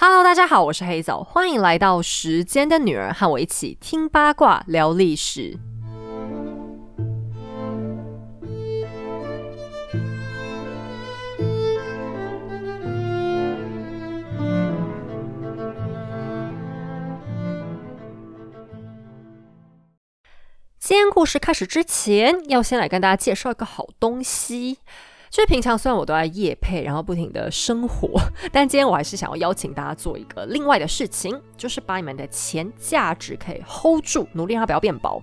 Hello，大家好，我是黑枣，欢迎来到时间的女儿，和我一起听八卦聊历史。今天故事开始之前，要先来跟大家介绍一个好东西。就是平常虽然我都在夜配，然后不停的生活，但今天我还是想要邀请大家做一个另外的事情，就是把你们的钱价值可以 hold 住，努力让它不要变薄。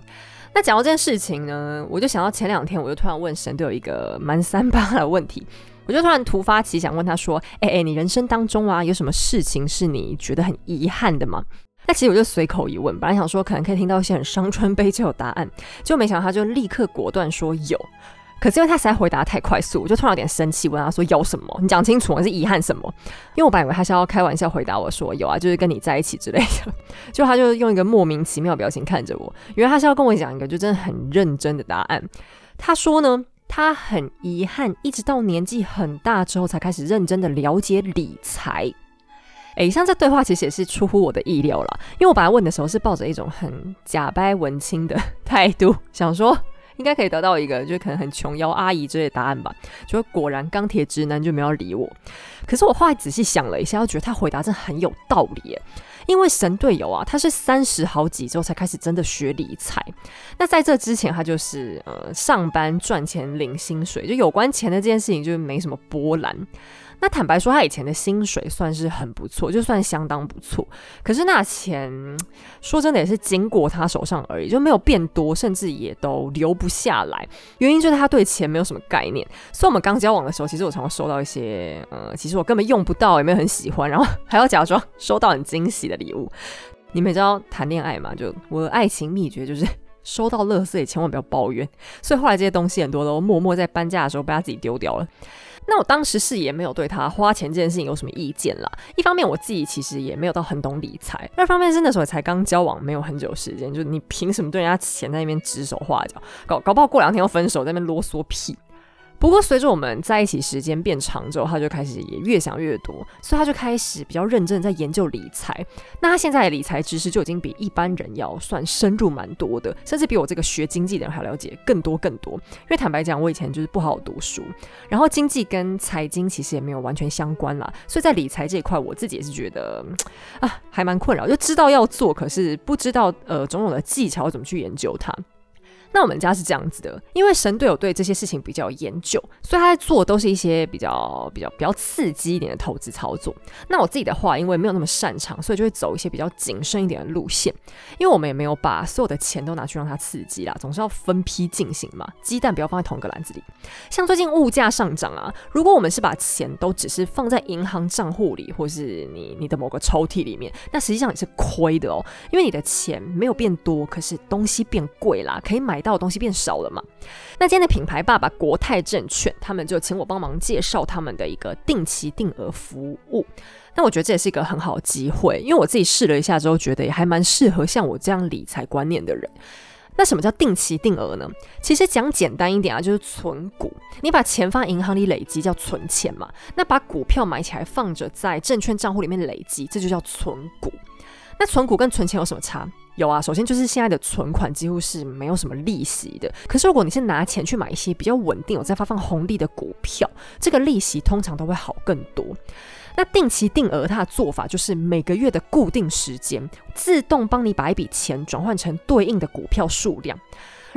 那讲到这件事情呢，我就想到前两天，我就突然问神都有一个蛮三八的问题，我就突然突发奇想问他说：“哎哎，你人生当中啊，有什么事情是你觉得很遗憾的吗？”那其实我就随口一问，本来想说可能可以听到一些很伤春悲秋的答案，就没想到他就立刻果断说有。可是因为他实在回答太快速，我就突然有点生气，问他说：“有什么？你讲清楚，我是遗憾什么？”因为我本来以为他是要开玩笑回答我说：“有啊，就是跟你在一起之类的。”就他就用一个莫名其妙的表情看着我，因为他是要跟我讲一个就真的很认真的答案。他说呢，他很遗憾，一直到年纪很大之后才开始认真的了解理财。诶，像这对话其实也是出乎我的意料了，因为我本来问的时候是抱着一种很假掰文青的态度，想说。应该可以得到一个，就可能很琼瑶阿姨之类的答案吧。就果然钢铁直男就没有理我。可是我后来仔细想了一下，我觉得他回答真的很有道理。因为神队友啊，他是三十好几之后才开始真的学理财。那在这之前，他就是呃上班赚钱领薪水，就有关钱的这件事情就没什么波澜。那坦白说，他以前的薪水算是很不错，就算相当不错。可是那钱说真的也是经过他手上而已，就没有变多，甚至也都留不下来。原因就是他对钱没有什么概念。所以我们刚交往的时候，其实我常常收到一些，呃，其实我根本用不到，也没有很喜欢，然后还要假装收到很惊喜的礼物。你们知道谈恋爱嘛？就我的爱情秘诀就是收到乐色也千万不要抱怨。所以后来这些东西很多都默默在搬家的时候被他自己丢掉了。那我当时是也没有对他花钱这件事情有什么意见啦。一方面我自己其实也没有到很懂理财，二方面是那时候才刚交往，没有很久时间，就你凭什么对人家钱在那边指手画脚，搞搞不好过两天要分手，在那边啰嗦屁。不过，随着我们在一起时间变长之后，他就开始也越想越多，所以他就开始比较认真的在研究理财。那他现在的理财知识就已经比一般人要算深入蛮多的，甚至比我这个学经济的人还了解更多更多。因为坦白讲，我以前就是不好好读书，然后经济跟财经其实也没有完全相关啦，所以在理财这一块，我自己也是觉得 啊，还蛮困扰，就知道要做，可是不知道呃种种的技巧怎么去研究它。那我们家是这样子的，因为神队友对这些事情比较研究，所以他在做都是一些比较比较比较刺激一点的投资操作。那我自己的话，因为没有那么擅长，所以就会走一些比较谨慎一点的路线。因为我们也没有把所有的钱都拿去让它刺激啦，总是要分批进行嘛，鸡蛋不要放在同一个篮子里。像最近物价上涨啊，如果我们是把钱都只是放在银行账户里，或是你你的某个抽屉里面，那实际上也是亏的哦，因为你的钱没有变多，可是东西变贵啦，可以买。买到的东西变少了嘛？那今天的品牌爸爸国泰证券，他们就请我帮忙介绍他们的一个定期定额服务。那我觉得这也是一个很好的机会，因为我自己试了一下之后，觉得也还蛮适合像我这样理财观念的人。那什么叫定期定额呢？其实讲简单一点啊，就是存股。你把钱放银行里累积叫存钱嘛，那把股票买起来放着在证券账户里面累积，这就叫存股。那存股跟存钱有什么差？有啊，首先就是现在的存款几乎是没有什么利息的。可是如果你是拿钱去买一些比较稳定、有在发放红利的股票，这个利息通常都会好更多。那定期定额它的做法就是每个月的固定时间，自动帮你把一笔钱转换成对应的股票数量。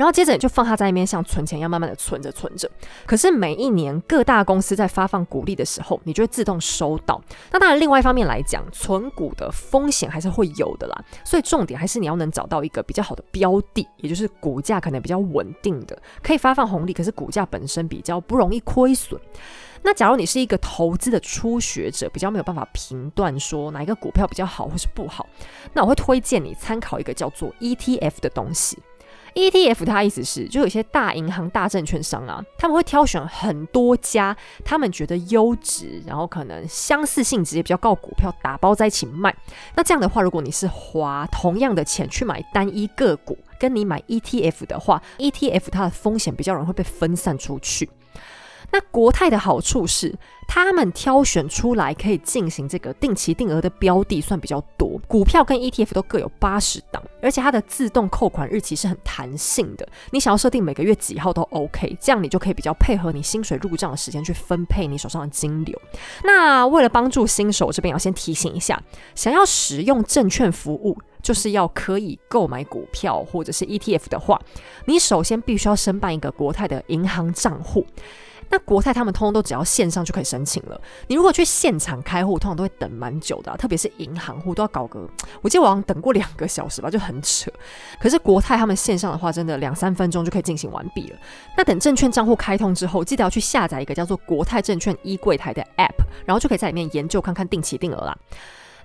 然后接着你就放它在那边，像存钱一样慢慢的存着存着。可是每一年各大公司在发放股利的时候，你就会自动收到。那当然，另外一方面来讲，存股的风险还是会有的啦。所以重点还是你要能找到一个比较好的标的，也就是股价可能比较稳定的，可以发放红利，可是股价本身比较不容易亏损。那假如你是一个投资的初学者，比较没有办法评断说哪一个股票比较好或是不好，那我会推荐你参考一个叫做 ETF 的东西。ETF 它意思是，就有些大银行、大证券商啊，他们会挑选很多家他们觉得优质，然后可能相似性质也比较高股票，打包在一起卖。那这样的话，如果你是花同样的钱去买单一个股，跟你买 ETF 的话，ETF 它的风险比较容易会被分散出去。那国泰的好处是，他们挑选出来可以进行这个定期定额的标的算比较多，股票跟 ETF 都各有八十档，而且它的自动扣款日期是很弹性的，你想要设定每个月几号都 OK，这样你就可以比较配合你薪水入账的时间去分配你手上的金流。那为了帮助新手，这边要先提醒一下，想要使用证券服务。就是要可以购买股票或者是 ETF 的话，你首先必须要申办一个国泰的银行账户。那国泰他们通通都只要线上就可以申请了。你如果去现场开户，通常都会等蛮久的，特别是银行户都要搞个，我记得我好像等过两个小时吧，就很扯。可是国泰他们线上的话，真的两三分钟就可以进行完毕了。那等证券账户开通之后，记得要去下载一个叫做国泰证券一柜台的 App，然后就可以在里面研究看看定期定额啦。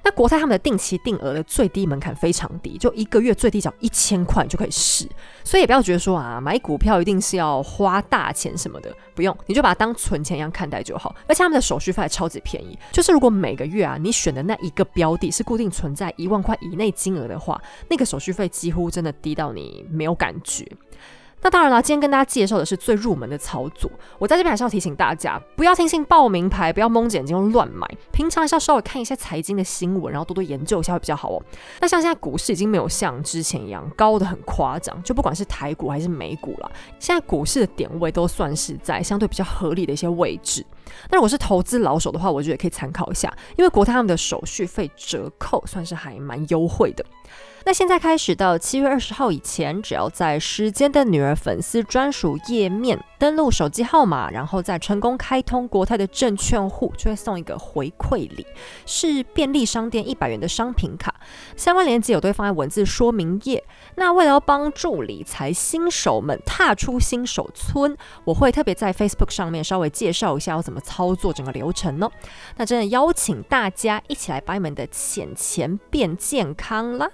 那国泰他们的定期定额的最低门槛非常低，就一个月最低缴一千块就可以试，所以也不要觉得说啊买股票一定是要花大钱什么的，不用，你就把它当存钱一样看待就好。而且他们的手续费超级便宜，就是如果每个月啊你选的那一个标的是固定存在一万块以内金额的话，那个手续费几乎真的低到你没有感觉。那当然了，今天跟大家介绍的是最入门的操作。我在这边还是要提醒大家，不要听信报名牌，不要蒙着眼睛乱买。平常还是要稍微看一下财经的新闻，然后多多研究一下会比较好哦。那像现在股市已经没有像之前一样高的很夸张，就不管是台股还是美股了，现在股市的点位都算是在相对比较合理的一些位置。那如果是投资老手的话，我觉得也可以参考一下，因为国泰他们的手续费折扣算是还蛮优惠的。那现在开始到七月二十号以前，只要在时间的女儿粉丝专属页面登录手机号码，然后再成功开通国泰的证券户，就会送一个回馈礼，是便利商店一百元的商品卡。相关链接我都会放在文字说明页。那为了要帮助理财新手们踏出新手村，我会特别在 Facebook 上面稍微介绍一下要怎么操作整个流程呢。那真的邀请大家一起来把你们的钱钱变健康啦！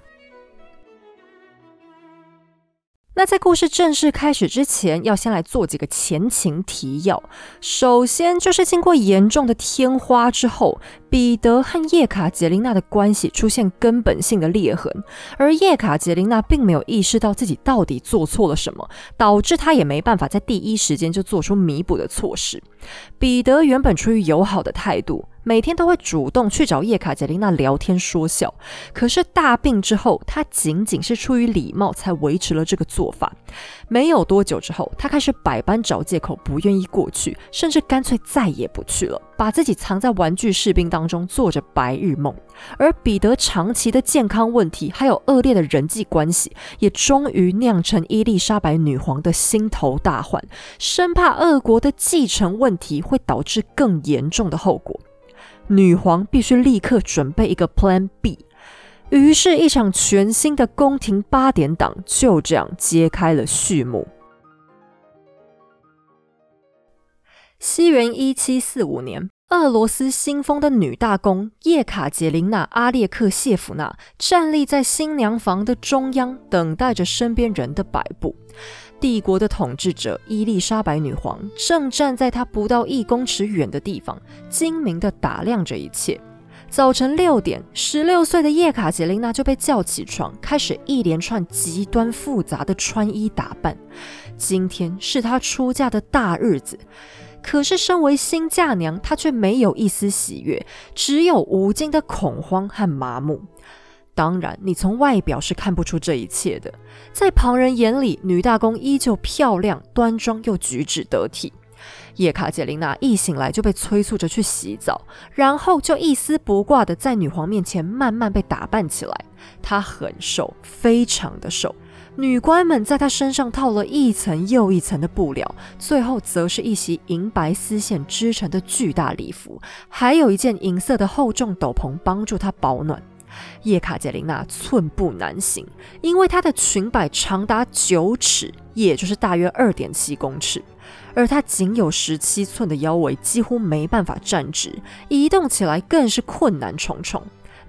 那在故事正式开始之前，要先来做几个前情提要。首先就是经过严重的天花之后，彼得和叶卡捷琳娜的关系出现根本性的裂痕，而叶卡捷琳娜并没有意识到自己到底做错了什么，导致她也没办法在第一时间就做出弥补的措施。彼得原本出于友好的态度。每天都会主动去找叶卡捷琳娜聊天说笑，可是大病之后，他仅仅是出于礼貌才维持了这个做法。没有多久之后，他开始百般找借口，不愿意过去，甚至干脆再也不去了，把自己藏在玩具士兵当中，做着白日梦。而彼得长期的健康问题，还有恶劣的人际关系，也终于酿成伊丽莎白女皇的心头大患，生怕俄国的继承问题会导致更严重的后果。女皇必须立刻准备一个 Plan B，于是，一场全新的宫廷八点档就这样揭开了序幕。西元一七四五年，俄罗斯新封的女大公叶卡捷琳娜·阿列克谢夫娜站立在新娘房的中央，等待着身边人的摆布。帝国的统治者伊丽莎白女皇正站在她不到一公尺远的地方，精明地打量着一切。早晨六点，十六岁的叶卡捷琳娜就被叫起床，开始一连串极端复杂的穿衣打扮。今天是她出嫁的大日子，可是身为新嫁娘，她却没有一丝喜悦，只有无尽的恐慌和麻木。当然，你从外表是看不出这一切的。在旁人眼里，女大公依旧漂亮、端庄又举止得体。叶卡捷琳娜一醒来就被催促着去洗澡，然后就一丝不挂的在女皇面前慢慢被打扮起来。她很瘦，非常的瘦。女官们在她身上套了一层又一层的布料，最后则是一袭银白丝线织成的巨大礼服，还有一件银色的厚重斗篷帮助她保暖。叶卡捷琳娜寸步难行，因为她的裙摆长达九尺，也就是大约二点七公尺，而她仅有十七寸的腰围几乎没办法站直，移动起来更是困难重重。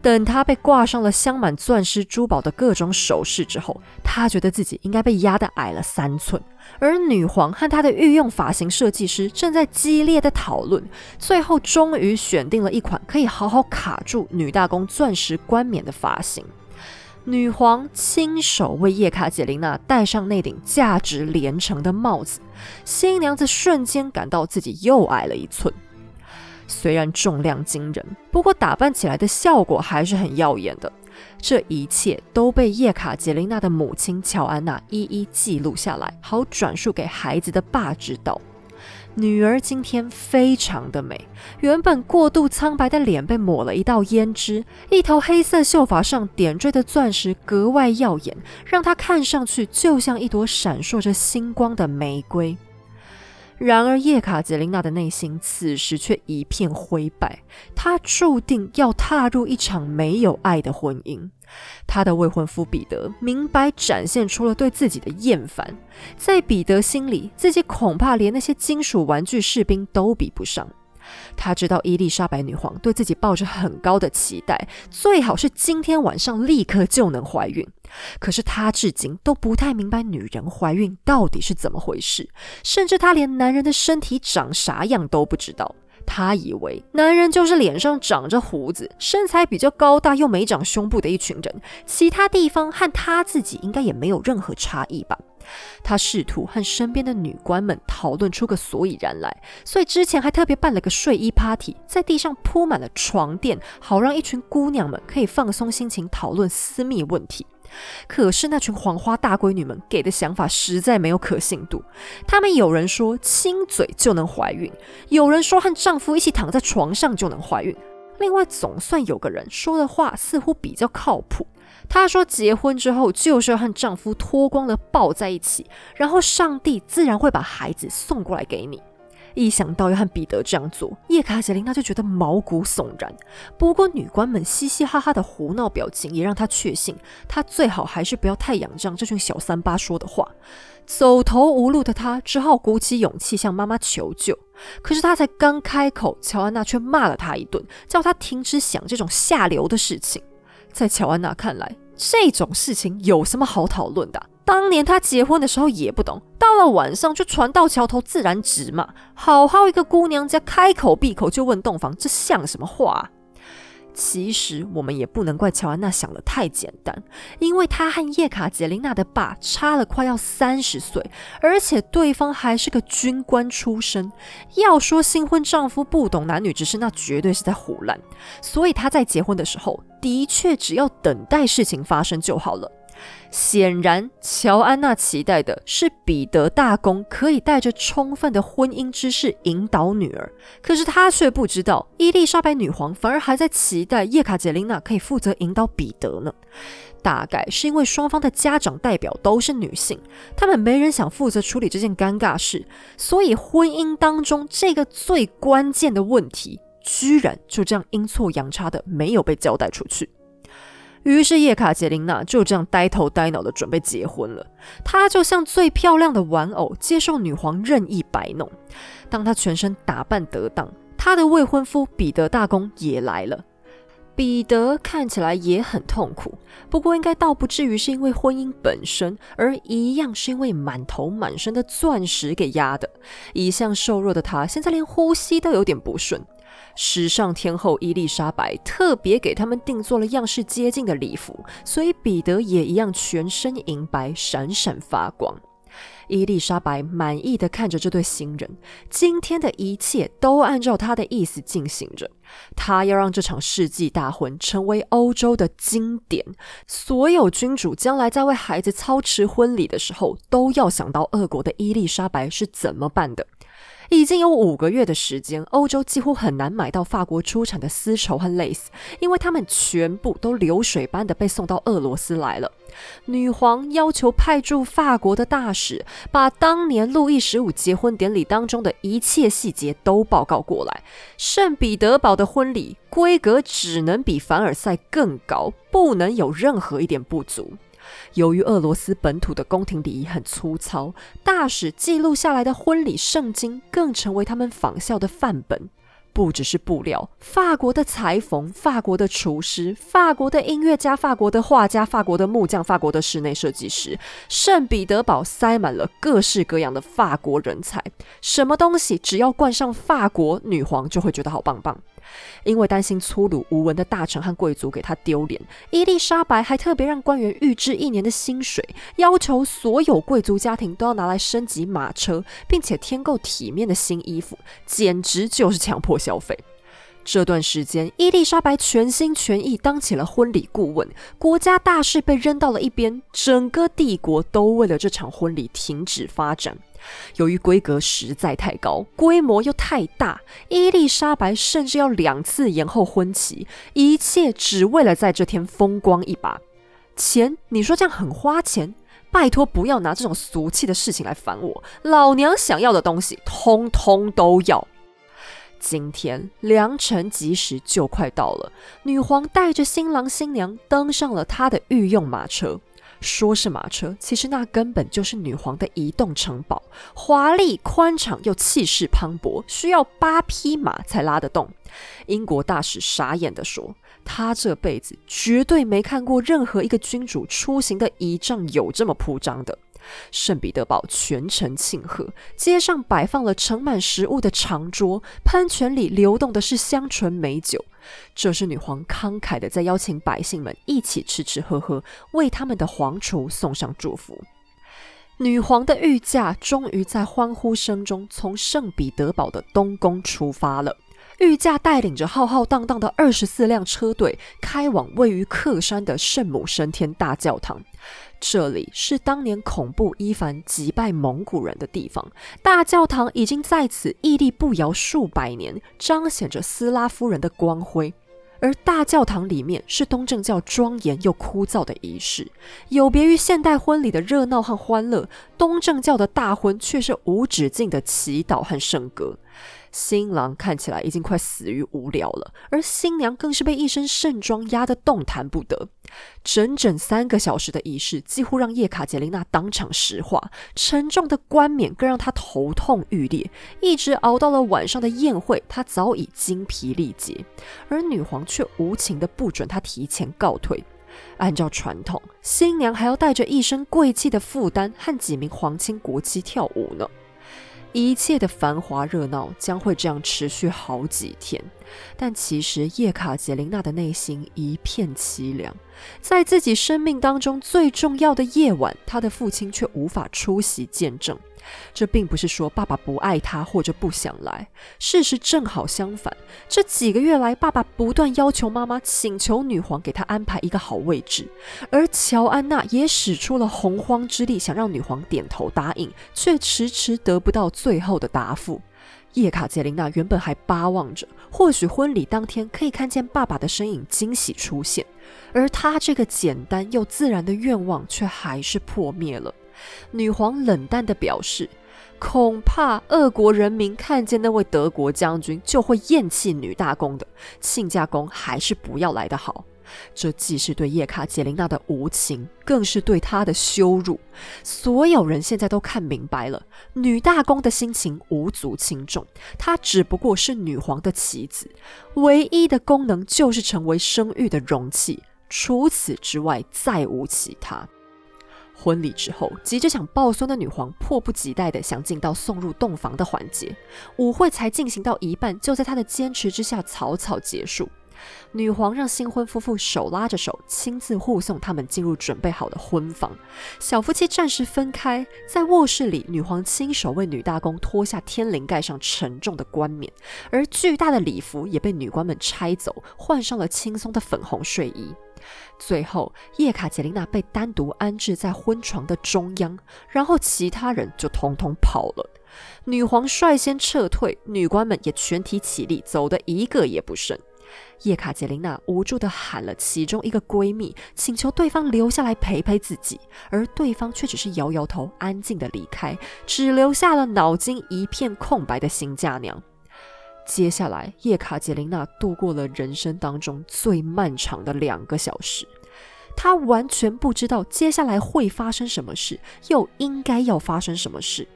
等她被挂上了镶满钻石珠宝的各种首饰之后，她觉得自己应该被压得矮了三寸。而女皇和她的御用发型设计师正在激烈的讨论，最后终于选定了一款可以好好卡住女大公钻石冠冕的发型。女皇亲手为叶卡捷琳娜戴上那顶价值连城的帽子，新娘子瞬间感到自己又矮了一寸。虽然重量惊人，不过打扮起来的效果还是很耀眼的。这一切都被叶卡捷琳娜的母亲乔安娜一一记录下来，好转述给孩子的爸知道。女儿今天非常的美，原本过度苍白的脸被抹了一道胭脂，一头黑色秀发上点缀的钻石格外耀眼，让她看上去就像一朵闪烁着星光的玫瑰。然而，叶卡捷琳娜的内心此时却一片灰白，她注定要踏入一场没有爱的婚姻。她的未婚夫彼得明白展现出了对自己的厌烦，在彼得心里，自己恐怕连那些金属玩具士兵都比不上。他知道伊丽莎白女皇对自己抱着很高的期待，最好是今天晚上立刻就能怀孕。可是他至今都不太明白女人怀孕到底是怎么回事，甚至他连男人的身体长啥样都不知道。他以为男人就是脸上长着胡子、身材比较高大又没长胸部的一群人，其他地方和他自己应该也没有任何差异吧。他试图和身边的女官们讨论出个所以然来，所以之前还特别办了个睡衣 party，在地上铺满了床垫，好让一群姑娘们可以放松心情讨论私密问题。可是那群黄花大闺女们给的想法实在没有可信度。她们有人说亲嘴就能怀孕，有人说和丈夫一起躺在床上就能怀孕。另外，总算有个人说的话似乎比较靠谱。他说结婚之后就是要和丈夫脱光了抱在一起，然后上帝自然会把孩子送过来给你。一想到要和彼得这样做，叶卡捷琳娜就觉得毛骨悚然。不过女官们嘻嘻哈哈的胡闹表情也让她确信，她最好还是不要太仰仗这群小三八说的话。走投无路的她只好鼓起勇气向妈妈求救。可是她才刚开口，乔安娜却骂了她一顿，叫她停止想这种下流的事情。在乔安娜看来，这种事情有什么好讨论的？当年她结婚的时候也不懂，到了晚上就船到桥头自然直嘛。好好一个姑娘家，开口闭口就问洞房，这像什么话？其实我们也不能怪乔安娜想的太简单，因为她和叶卡捷琳娜的爸差了快要三十岁，而且对方还是个军官出身。要说新婚丈夫不懂男女之事，那绝对是在胡乱。所以她在结婚的时候，的确只要等待事情发生就好了。显然，乔安娜期待的是彼得大公可以带着充分的婚姻知识引导女儿，可是她却不知道，伊丽莎白女皇反而还在期待叶卡捷琳娜可以负责引导彼得呢。大概是因为双方的家长代表都是女性，他们没人想负责处理这件尴尬事，所以婚姻当中这个最关键的问题，居然就这样阴错阳差的没有被交代出去。于是叶卡捷琳娜就这样呆头呆脑的准备结婚了。她就像最漂亮的玩偶，接受女皇任意摆弄。当她全身打扮得当，她的未婚夫彼得大公也来了。彼得看起来也很痛苦，不过应该倒不至于是因为婚姻本身，而一样是因为满头满身的钻石给压的。一向瘦弱的他，现在连呼吸都有点不顺。时尚天后伊丽莎白特别给他们定做了样式接近的礼服，所以彼得也一样全身银白，闪闪发光。伊丽莎白满意的看着这对新人，今天的一切都按照她的意思进行着。她要让这场世纪大婚成为欧洲的经典，所有君主将来在为孩子操持婚礼的时候，都要想到俄国的伊丽莎白是怎么办的。已经有五个月的时间，欧洲几乎很难买到法国出产的丝绸和蕾丝，因为他们全部都流水般的被送到俄罗斯来了。女皇要求派驻法国的大使把当年路易十五结婚典礼当中的一切细节都报告过来。圣彼得堡的婚礼规格只能比凡尔赛更高，不能有任何一点不足。由于俄罗斯本土的宫廷礼仪很粗糙，大使记录下来的婚礼圣经更成为他们仿效的范本。不只是布料，法国的裁缝、法国的厨师、法国的音乐家、法国的画家、法国的木匠、法国的室内设计师，圣彼得堡塞满了各式各样的法国人才。什么东西只要冠上法国，女皇就会觉得好棒棒。因为担心粗鲁无闻的大臣和贵族给他丢脸，伊丽莎白还特别让官员预支一年的薪水，要求所有贵族家庭都要拿来升级马车，并且添购体面的新衣服，简直就是强迫消费。这段时间，伊丽莎白全心全意当起了婚礼顾问，国家大事被扔到了一边，整个帝国都为了这场婚礼停止发展。由于规格实在太高，规模又太大，伊丽莎白甚至要两次延后婚期，一切只为了在这天风光一把。钱，你说这样很花钱？拜托，不要拿这种俗气的事情来烦我。老娘想要的东西，通通都要。今天良辰吉时就快到了，女皇带着新郎新娘登上了她的御用马车。说是马车，其实那根本就是女皇的移动城堡，华丽宽敞又气势磅礴，需要八匹马才拉得动。英国大使傻眼地说：“他这辈子绝对没看过任何一个君主出行的仪仗有这么铺张的。”圣彼得堡全城庆贺，街上摆放了盛满食物的长桌，喷泉里流动的是香醇美酒。这是女皇慷慨的在邀请百姓们一起吃吃喝喝，为他们的皇储送上祝福。女皇的御驾终于在欢呼声中从圣彼得堡的东宫出发了。御驾带领着浩浩荡荡的二十四辆车队，开往位于克山的圣母升天大教堂。这里是当年恐怖伊凡击败蒙古人的地方，大教堂已经在此屹立不摇数百年，彰显着斯拉夫人的光辉。而大教堂里面是东正教庄严又枯燥的仪式，有别于现代婚礼的热闹和欢乐，东正教的大婚却是无止境的祈祷和圣歌。新郎看起来已经快死于无聊了，而新娘更是被一身盛装压得动弹不得。整整三个小时的仪式，几乎让叶卡捷琳娜当场石化，沉重的冠冕更让她头痛欲裂。一直熬到了晚上的宴会，她早已精疲力竭，而女皇却无情的不准她提前告退。按照传统，新娘还要带着一身贵气的负担和几名皇亲国戚跳舞呢。一切的繁华热闹将会这样持续好几天，但其实叶卡捷琳娜的内心一片凄凉。在自己生命当中最重要的夜晚，她的父亲却无法出席见证。这并不是说爸爸不爱他或者不想来，事实正好相反。这几个月来，爸爸不断要求妈妈，请求女皇给他安排一个好位置，而乔安娜也使出了洪荒之力，想让女皇点头答应，却迟迟得不到最后的答复。叶卡捷琳娜原本还巴望着，或许婚礼当天可以看见爸爸的身影惊喜出现，而她这个简单又自然的愿望却还是破灭了。女皇冷淡地表示：“恐怕俄国人民看见那位德国将军就会厌弃女大公的，亲家公还是不要来的好。”这既是对叶卡捷琳娜的无情，更是对她的羞辱。所有人现在都看明白了，女大公的心情无足轻重。她只不过是女皇的棋子，唯一的功能就是成为生育的容器，除此之外再无其他。婚礼之后，急着想抱孙的女皇迫不及待地想进到送入洞房的环节。舞会才进行到一半，就在她的坚持之下草草结束。女皇让新婚夫妇手拉着手，亲自护送他们进入准备好的婚房。小夫妻暂时分开，在卧室里，女皇亲手为女大公脱下天灵盖上沉重的冠冕，而巨大的礼服也被女官们拆走，换上了轻松的粉红睡衣。最后，叶卡捷琳娜被单独安置在婚床的中央，然后其他人就统统跑了。女皇率先撤退，女官们也全体起立，走的一个也不剩。叶卡捷琳娜无助地喊了其中一个闺蜜，请求对方留下来陪陪自己，而对方却只是摇摇头，安静地离开，只留下了脑筋一片空白的新嫁娘。接下来，叶卡捷琳娜度过了人生当中最漫长的两个小时。她完全不知道接下来会发生什么事，又应该要发生什么事。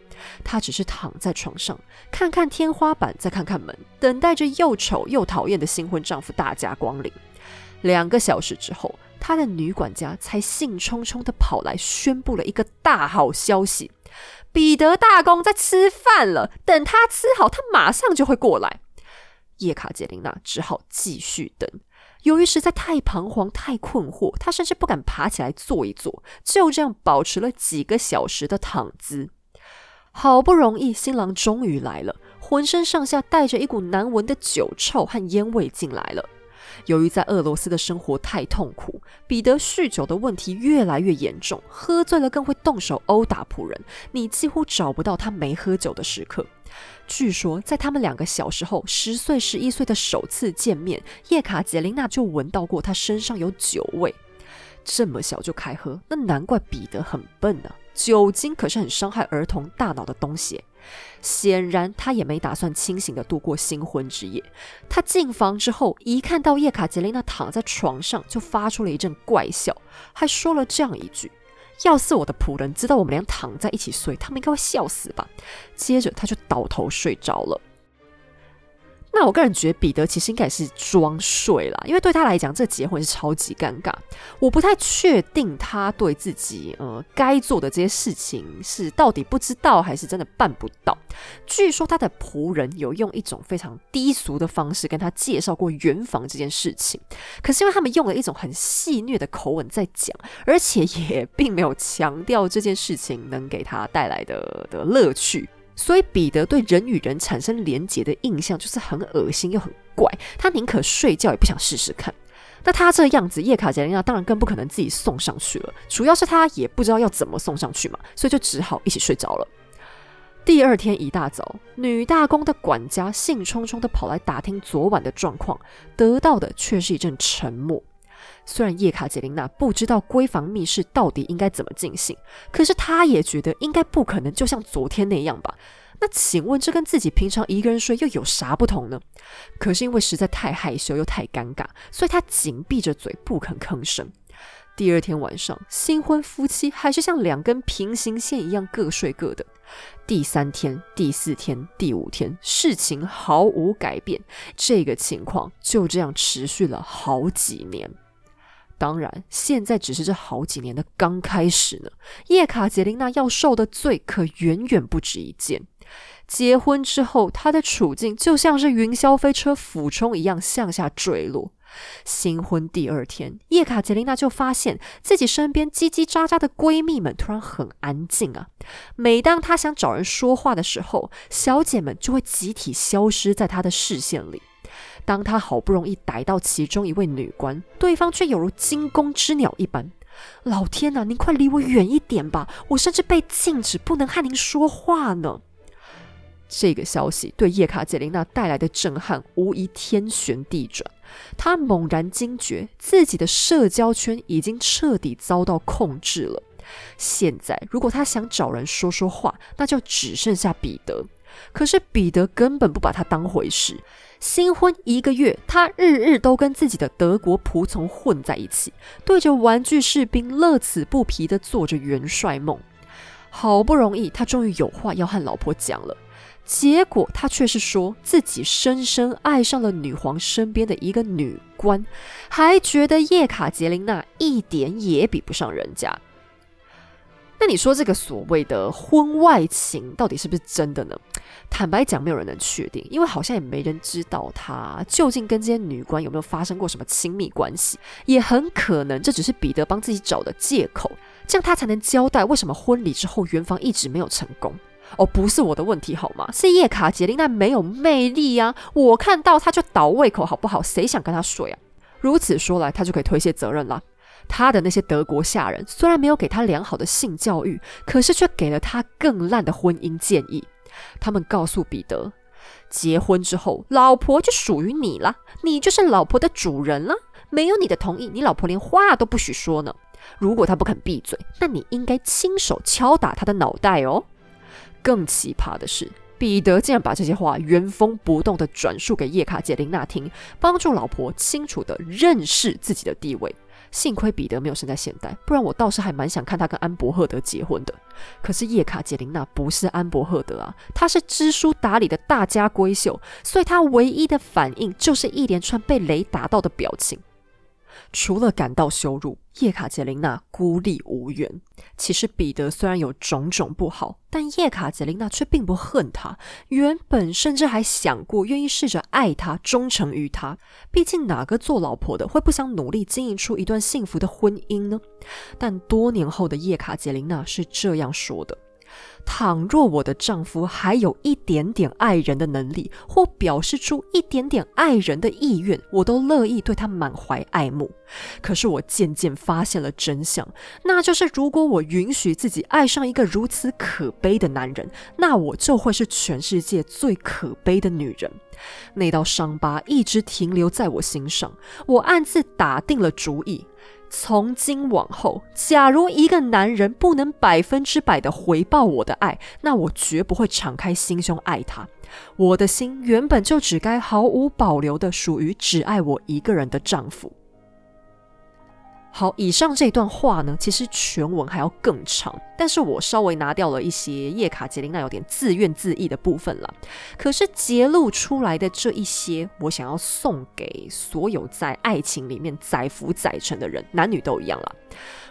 她只是躺在床上，看看天花板，再看看门，等待着又丑又讨厌的新婚丈夫大驾光临。两个小时之后，她的女管家才兴冲冲地跑来，宣布了一个大好消息。彼得大公在吃饭了，等他吃好，他马上就会过来。叶卡捷琳娜只好继续等。由于实在太彷徨、太困惑，她甚至不敢爬起来坐一坐，就这样保持了几个小时的躺姿。好不容易，新郎终于来了，浑身上下带着一股难闻的酒臭和烟味进来了。由于在俄罗斯的生活太痛苦，彼得酗酒的问题越来越严重，喝醉了更会动手殴打仆人，你几乎找不到他没喝酒的时刻。据说，在他们两个小时后，十岁、十一岁的首次见面，叶卡捷琳娜就闻到过他身上有酒味。这么小就开喝，那难怪彼得很笨呢。酒精可是很伤害儿童大脑的东西。显然，他也没打算清醒的度过新婚之夜。他进房之后，一看到叶卡捷琳娜躺在床上，就发出了一阵怪笑，还说了这样一句：“要是我的仆人知道我们俩躺在一起睡，他们应该会笑死吧。”接着，他就倒头睡着了。那我个人觉得彼得其实应该是装睡啦，因为对他来讲，这结婚是超级尴尬。我不太确定他对自己呃该做的这些事情是到底不知道，还是真的办不到。据说他的仆人有用一种非常低俗的方式跟他介绍过圆房这件事情，可是因为他们用了一种很戏谑的口吻在讲，而且也并没有强调这件事情能给他带来的的乐趣。所以彼得对人与人产生连结的印象就是很恶心又很怪，他宁可睡觉也不想试试看。那他这样子，叶卡捷琳娜当然更不可能自己送上去了，主要是他也不知道要怎么送上去嘛，所以就只好一起睡着了。第二天一大早，女大公的管家兴冲冲的跑来打听昨晚的状况，得到的却是一阵沉默。虽然叶卡捷琳娜不知道闺房密室到底应该怎么进行，可是她也觉得应该不可能就像昨天那样吧？那请问这跟自己平常一个人睡又有啥不同呢？可是因为实在太害羞又太尴尬，所以她紧闭着嘴不肯吭声。第二天晚上，新婚夫妻还是像两根平行线一样各睡各的。第三天、第四天、第五天，事情毫无改变，这个情况就这样持续了好几年。当然，现在只是这好几年的刚开始呢。叶卡捷琳娜要受的罪可远远不止一件。结婚之后，她的处境就像是云霄飞车俯冲一样向下坠落。新婚第二天，叶卡捷琳娜就发现自己身边叽叽喳喳的闺蜜们突然很安静啊。每当她想找人说话的时候，小姐们就会集体消失在她的视线里。当他好不容易逮到其中一位女官，对方却有如惊弓之鸟一般。老天呐，您快离我远一点吧！我甚至被禁止不能和您说话呢。这个消息对叶卡捷琳娜带来的震撼无疑天旋地转。她猛然惊觉，自己的社交圈已经彻底遭到控制了。现在，如果她想找人说说话，那就只剩下彼得。可是彼得根本不把她当回事。新婚一个月，他日日都跟自己的德国仆从混在一起，对着玩具士兵乐此不疲地做着元帅梦。好不容易，他终于有话要和老婆讲了，结果他却是说自己深深爱上了女皇身边的一个女官，还觉得叶卡捷琳娜一点也比不上人家。那你说这个所谓的婚外情到底是不是真的呢？坦白讲，没有人能确定，因为好像也没人知道他究竟跟这些女官有没有发生过什么亲密关系，也很可能这只是彼得帮自己找的借口，这样他才能交代为什么婚礼之后圆房一直没有成功。哦，不是我的问题好吗？是叶卡捷琳娜没有魅力啊！我看到他就倒胃口，好不好？谁想跟他睡啊？如此说来，他就可以推卸责任了。他的那些德国下人虽然没有给他良好的性教育，可是却给了他更烂的婚姻建议。他们告诉彼得，结婚之后，老婆就属于你了，你就是老婆的主人了。没有你的同意，你老婆连话都不许说呢。如果他不肯闭嘴，那你应该亲手敲打他的脑袋哦。更奇葩的是，彼得竟然把这些话原封不动地转述给叶卡捷琳娜听，帮助老婆清楚地认识自己的地位。幸亏彼得没有生在现代，不然我倒是还蛮想看他跟安伯赫德结婚的。可是叶卡捷琳娜不是安伯赫德啊，她是知书达理的大家闺秀，所以她唯一的反应就是一连串被雷打到的表情。除了感到羞辱，叶卡捷琳娜孤立无援。其实彼得虽然有种种不好，但叶卡捷琳娜却并不恨他。原本甚至还想过愿意试着爱他，忠诚于他。毕竟哪个做老婆的会不想努力经营出一段幸福的婚姻呢？但多年后的叶卡捷琳娜是这样说的。倘若我的丈夫还有一点点爱人的能力，或表示出一点点爱人的意愿，我都乐意对他满怀爱慕。可是我渐渐发现了真相，那就是如果我允许自己爱上一个如此可悲的男人，那我就会是全世界最可悲的女人。那道伤疤一直停留在我心上，我暗自打定了主意。从今往后，假如一个男人不能百分之百的回报我的爱，那我绝不会敞开心胸爱他。我的心原本就只该毫无保留的属于只爱我一个人的丈夫。好，以上这段话呢，其实全文还要更长，但是我稍微拿掉了一些叶卡捷琳娜有点自怨自艾的部分了。可是揭露出来的这一些，我想要送给所有在爱情里面载浮载沉的人，男女都一样了。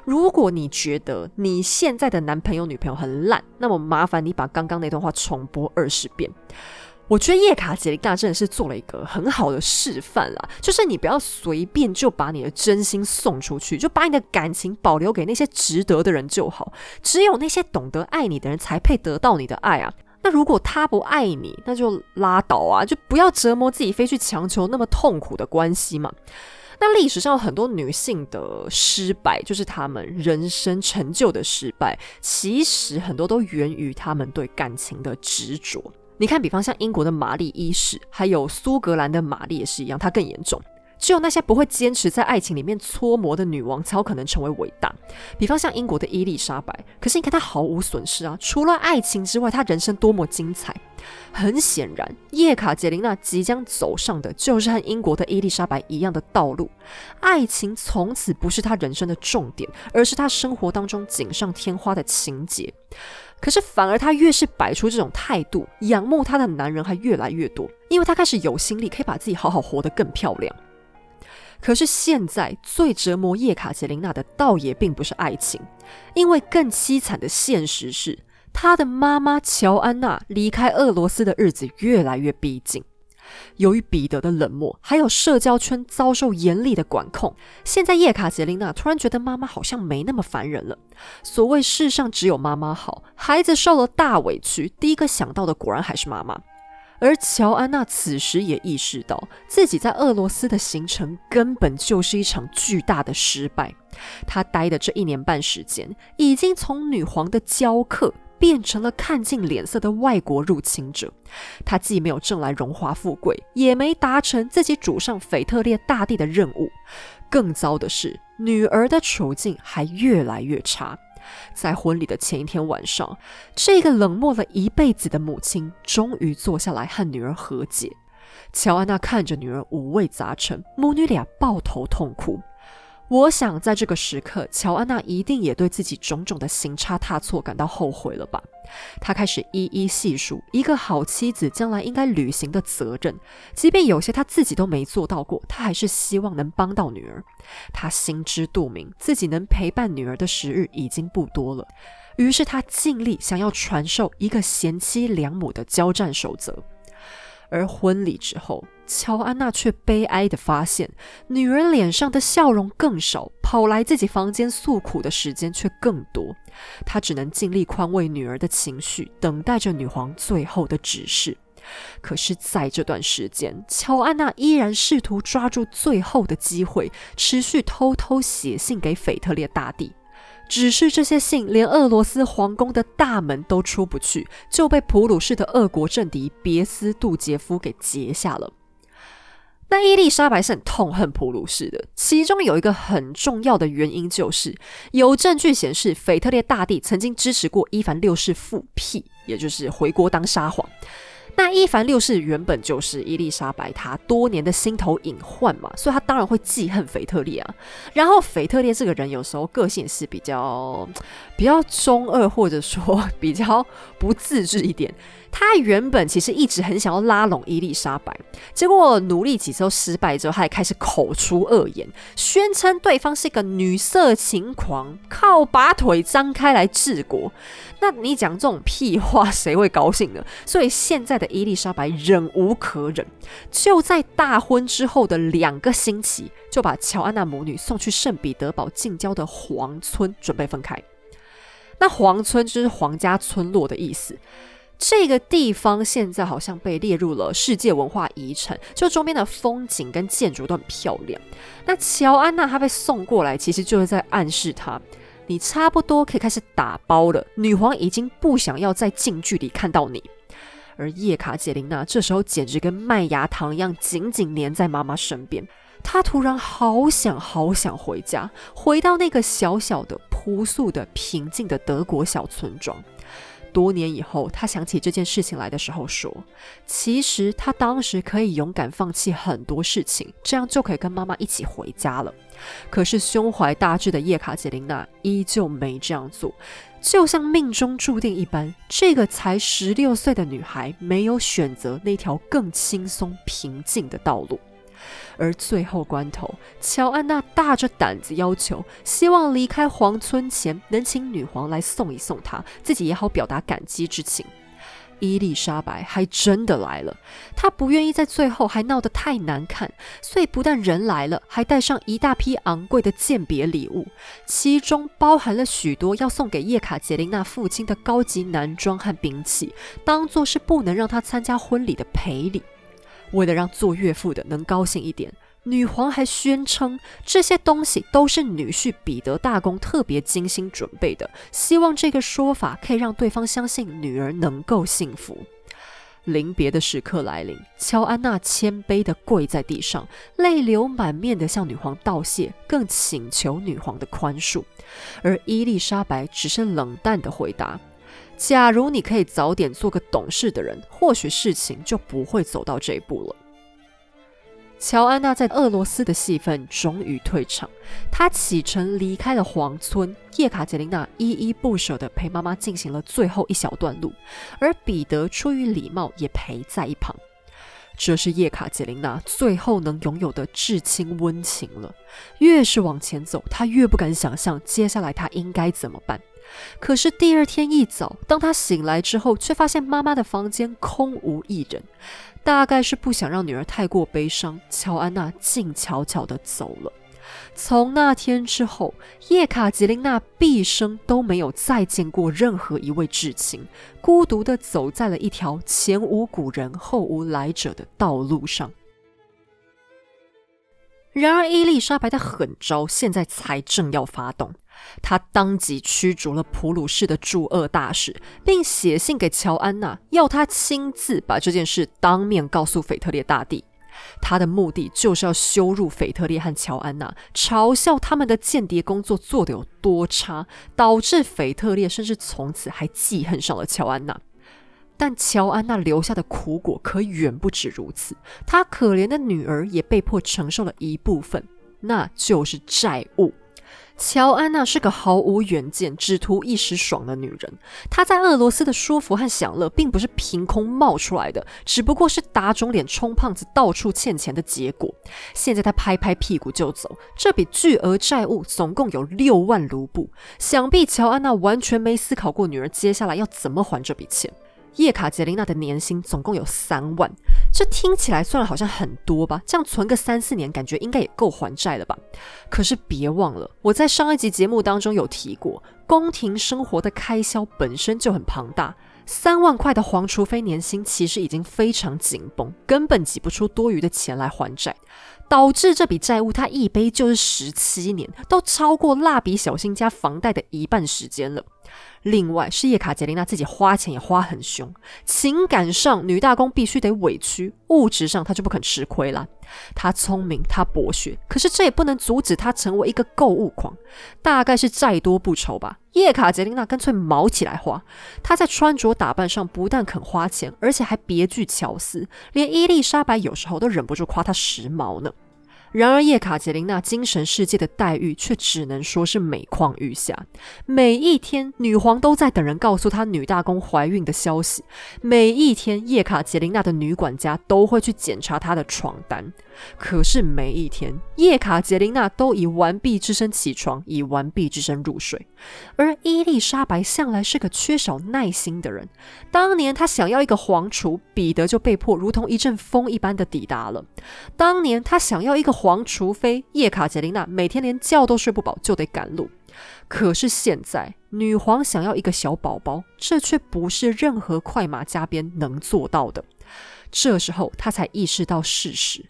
如果你觉得你现在的男朋友女朋友很烂，那么麻烦你把刚刚那段话重播二十遍。我觉得叶卡捷琳娜真的是做了一个很好的示范啦，就是你不要随便就把你的真心送出去，就把你的感情保留给那些值得的人就好。只有那些懂得爱你的人才配得到你的爱啊！那如果他不爱你，那就拉倒啊，就不要折磨自己，非去强求那么痛苦的关系嘛。那历史上很多女性的失败，就是她们人生成就的失败，其实很多都源于她们对感情的执着。你看，比方像英国的玛丽一世，还有苏格兰的玛丽也是一样，她更严重。只有那些不会坚持在爱情里面搓磨的女王，才有可能成为伟大。比方像英国的伊丽莎白，可是你看她毫无损失啊，除了爱情之外，她人生多么精彩。很显然，叶卡捷琳娜即将走上的就是和英国的伊丽莎白一样的道路。爱情从此不是她人生的重点，而是她生活当中锦上添花的情节。可是，反而她越是摆出这种态度，仰慕她的男人还越来越多，因为她开始有心力可以把自己好好活得更漂亮。可是现在最折磨叶卡捷琳娜的，倒也并不是爱情，因为更凄惨的现实是，她的妈妈乔安娜离开俄罗斯的日子越来越逼近。由于彼得的冷漠，还有社交圈遭受严厉的管控，现在叶卡捷琳娜突然觉得妈妈好像没那么烦人了。所谓世上只有妈妈好，孩子受了大委屈，第一个想到的果然还是妈妈。而乔安娜此时也意识到，自己在俄罗斯的行程根本就是一场巨大的失败。她待的这一年半时间，已经从女皇的教客。变成了看尽脸色的外国入侵者，他既没有挣来荣华富贵，也没达成自己主上腓特烈大帝的任务。更糟的是，女儿的处境还越来越差。在婚礼的前一天晚上，这个冷漠了一辈子的母亲终于坐下来和女儿和解。乔安娜看着女儿五味杂陈，母女俩抱头痛哭。我想，在这个时刻，乔安娜一定也对自己种种的行差踏错感到后悔了吧？她开始一一细数一个好妻子将来应该履行的责任，即便有些她自己都没做到过，她还是希望能帮到女儿。她心知肚明，自己能陪伴女儿的时日已经不多了，于是她尽力想要传授一个贤妻良母的交战守则。而婚礼之后，乔安娜却悲哀地发现，女儿脸上的笑容更少，跑来自己房间诉苦的时间却更多。她只能尽力宽慰女儿的情绪，等待着女皇最后的指示。可是，在这段时间，乔安娜依然试图抓住最后的机会，持续偷偷写信给腓特烈大帝。只是这些信连俄罗斯皇宫的大门都出不去，就被普鲁士的俄国政敌别斯杜杰夫给截下了。那伊丽莎白是很痛恨普鲁士的，其中有一个很重要的原因，就是有证据显示腓特烈大帝曾经支持过伊凡六世复辟，也就是回国当沙皇。那伊凡六世原本就是伊丽莎白她多年的心头隐患嘛，所以她当然会记恨腓特烈啊。然后腓特烈这个人有时候个性是比较 比较中二，或者说 比较不自制一点。他原本其实一直很想要拉拢伊丽莎白，结果努力几次都失败之后，他也开始口出恶言，宣称对方是一个女色情狂，靠把腿张开来治国。那你讲这种屁话，谁会高兴呢？所以现在的伊丽莎白忍无可忍，就在大婚之后的两个星期，就把乔安娜母女送去圣彼得堡近郊的皇村，准备分开。那皇村就是皇家村落的意思。这个地方现在好像被列入了世界文化遗产，就周边的风景跟建筑都很漂亮。那乔安娜她被送过来，其实就是在暗示她，你差不多可以开始打包了。女皇已经不想要再近距离看到你。而叶卡捷琳娜这时候简直跟麦芽糖一样，紧紧黏在妈妈身边。她突然好想好想回家，回到那个小小的、朴素的、平静的德国小村庄。多年以后，他想起这件事情来的时候，说：“其实他当时可以勇敢放弃很多事情，这样就可以跟妈妈一起回家了。可是胸怀大志的叶卡捷琳娜依旧没这样做，就像命中注定一般，这个才十六岁的女孩没有选择那条更轻松平静的道路。”而最后关头，乔安娜大着胆子要求，希望离开皇村前能请女皇来送一送她，自己也好表达感激之情。伊丽莎白还真的来了，她不愿意在最后还闹得太难看，所以不但人来了，还带上一大批昂贵的鉴别礼物，其中包含了许多要送给叶卡捷琳娜父亲的高级男装和兵器，当做是不能让她参加婚礼的赔礼。为了让做岳父的能高兴一点，女皇还宣称这些东西都是女婿彼得大公特别精心准备的，希望这个说法可以让对方相信女儿能够幸福。临别的时刻来临，乔安娜谦卑地跪在地上，泪流满面地向女皇道谢，更请求女皇的宽恕。而伊丽莎白只是冷淡地回答。假如你可以早点做个懂事的人，或许事情就不会走到这一步了。乔安娜在俄罗斯的戏份终于退场，她启程离开了皇村。叶卡捷琳娜依依不舍地陪妈妈进行了最后一小段路，而彼得出于礼貌也陪在一旁。这是叶卡捷琳娜最后能拥有的至亲温情了。越是往前走，她越不敢想象接下来她应该怎么办。可是第二天一早，当他醒来之后，却发现妈妈的房间空无一人。大概是不想让女儿太过悲伤，乔安娜静悄悄地走了。从那天之后，叶卡捷琳娜毕生都没有再见过任何一位至亲，孤独地走在了一条前无古人后无来者的道路上。然而，伊丽莎白的狠招现在才正要发动。他当即驱逐了普鲁士的驻鄂大使，并写信给乔安娜，要他亲自把这件事当面告诉腓特烈大帝。他的目的就是要羞辱腓特烈和乔安娜，嘲笑他们的间谍工作做得有多差，导致腓特烈甚至从此还记恨上了乔安娜。但乔安娜留下的苦果可远不止如此，她可怜的女儿也被迫承受了一部分，那就是债务。乔安娜是个毫无远见、只图一时爽的女人。她在俄罗斯的舒服和享乐，并不是凭空冒出来的，只不过是打肿脸充胖子、到处欠钱的结果。现在她拍拍屁股就走，这笔巨额债务总共有六万卢布。想必乔安娜完全没思考过女儿接下来要怎么还这笔钱。叶卡捷琳娜的年薪总共有三万，这听起来算好像很多吧？这样存个三四年，感觉应该也够还债了吧？可是别忘了，我在上一集节目当中有提过，宫廷生活的开销本身就很庞大，三万块的皇储妃年薪其实已经非常紧绷，根本挤不出多余的钱来还债，导致这笔债务它一背就是十七年，都超过蜡笔小新家房贷的一半时间了。另外是叶卡捷琳娜自己花钱也花很凶，情感上女大公必须得委屈，物质上她就不肯吃亏了。她聪明，她博学，可是这也不能阻止她成为一个购物狂。大概是债多不愁吧，叶卡捷琳娜干脆毛起来花。她在穿着打扮上不但肯花钱，而且还别具巧思，连伊丽莎白有时候都忍不住夸她时髦呢。然而，叶卡捷琳娜精神世界的待遇却只能说是每况愈下。每一天，女皇都在等人告诉她女大公怀孕的消息；每一天，叶卡捷琳娜的女管家都会去检查她的床单。可是，每一天，叶卡捷琳娜都以完璧之身起床，以完璧之身入睡。而伊丽莎白向来是个缺少耐心的人。当年她想要一个皇储，彼得就被迫如同一阵风一般的抵达了。当年她想要一个皇。皇除非叶卡捷琳娜每天连觉都睡不饱，就得赶路。可是现在，女皇想要一个小宝宝，这却不是任何快马加鞭能做到的。这时候，她才意识到事实：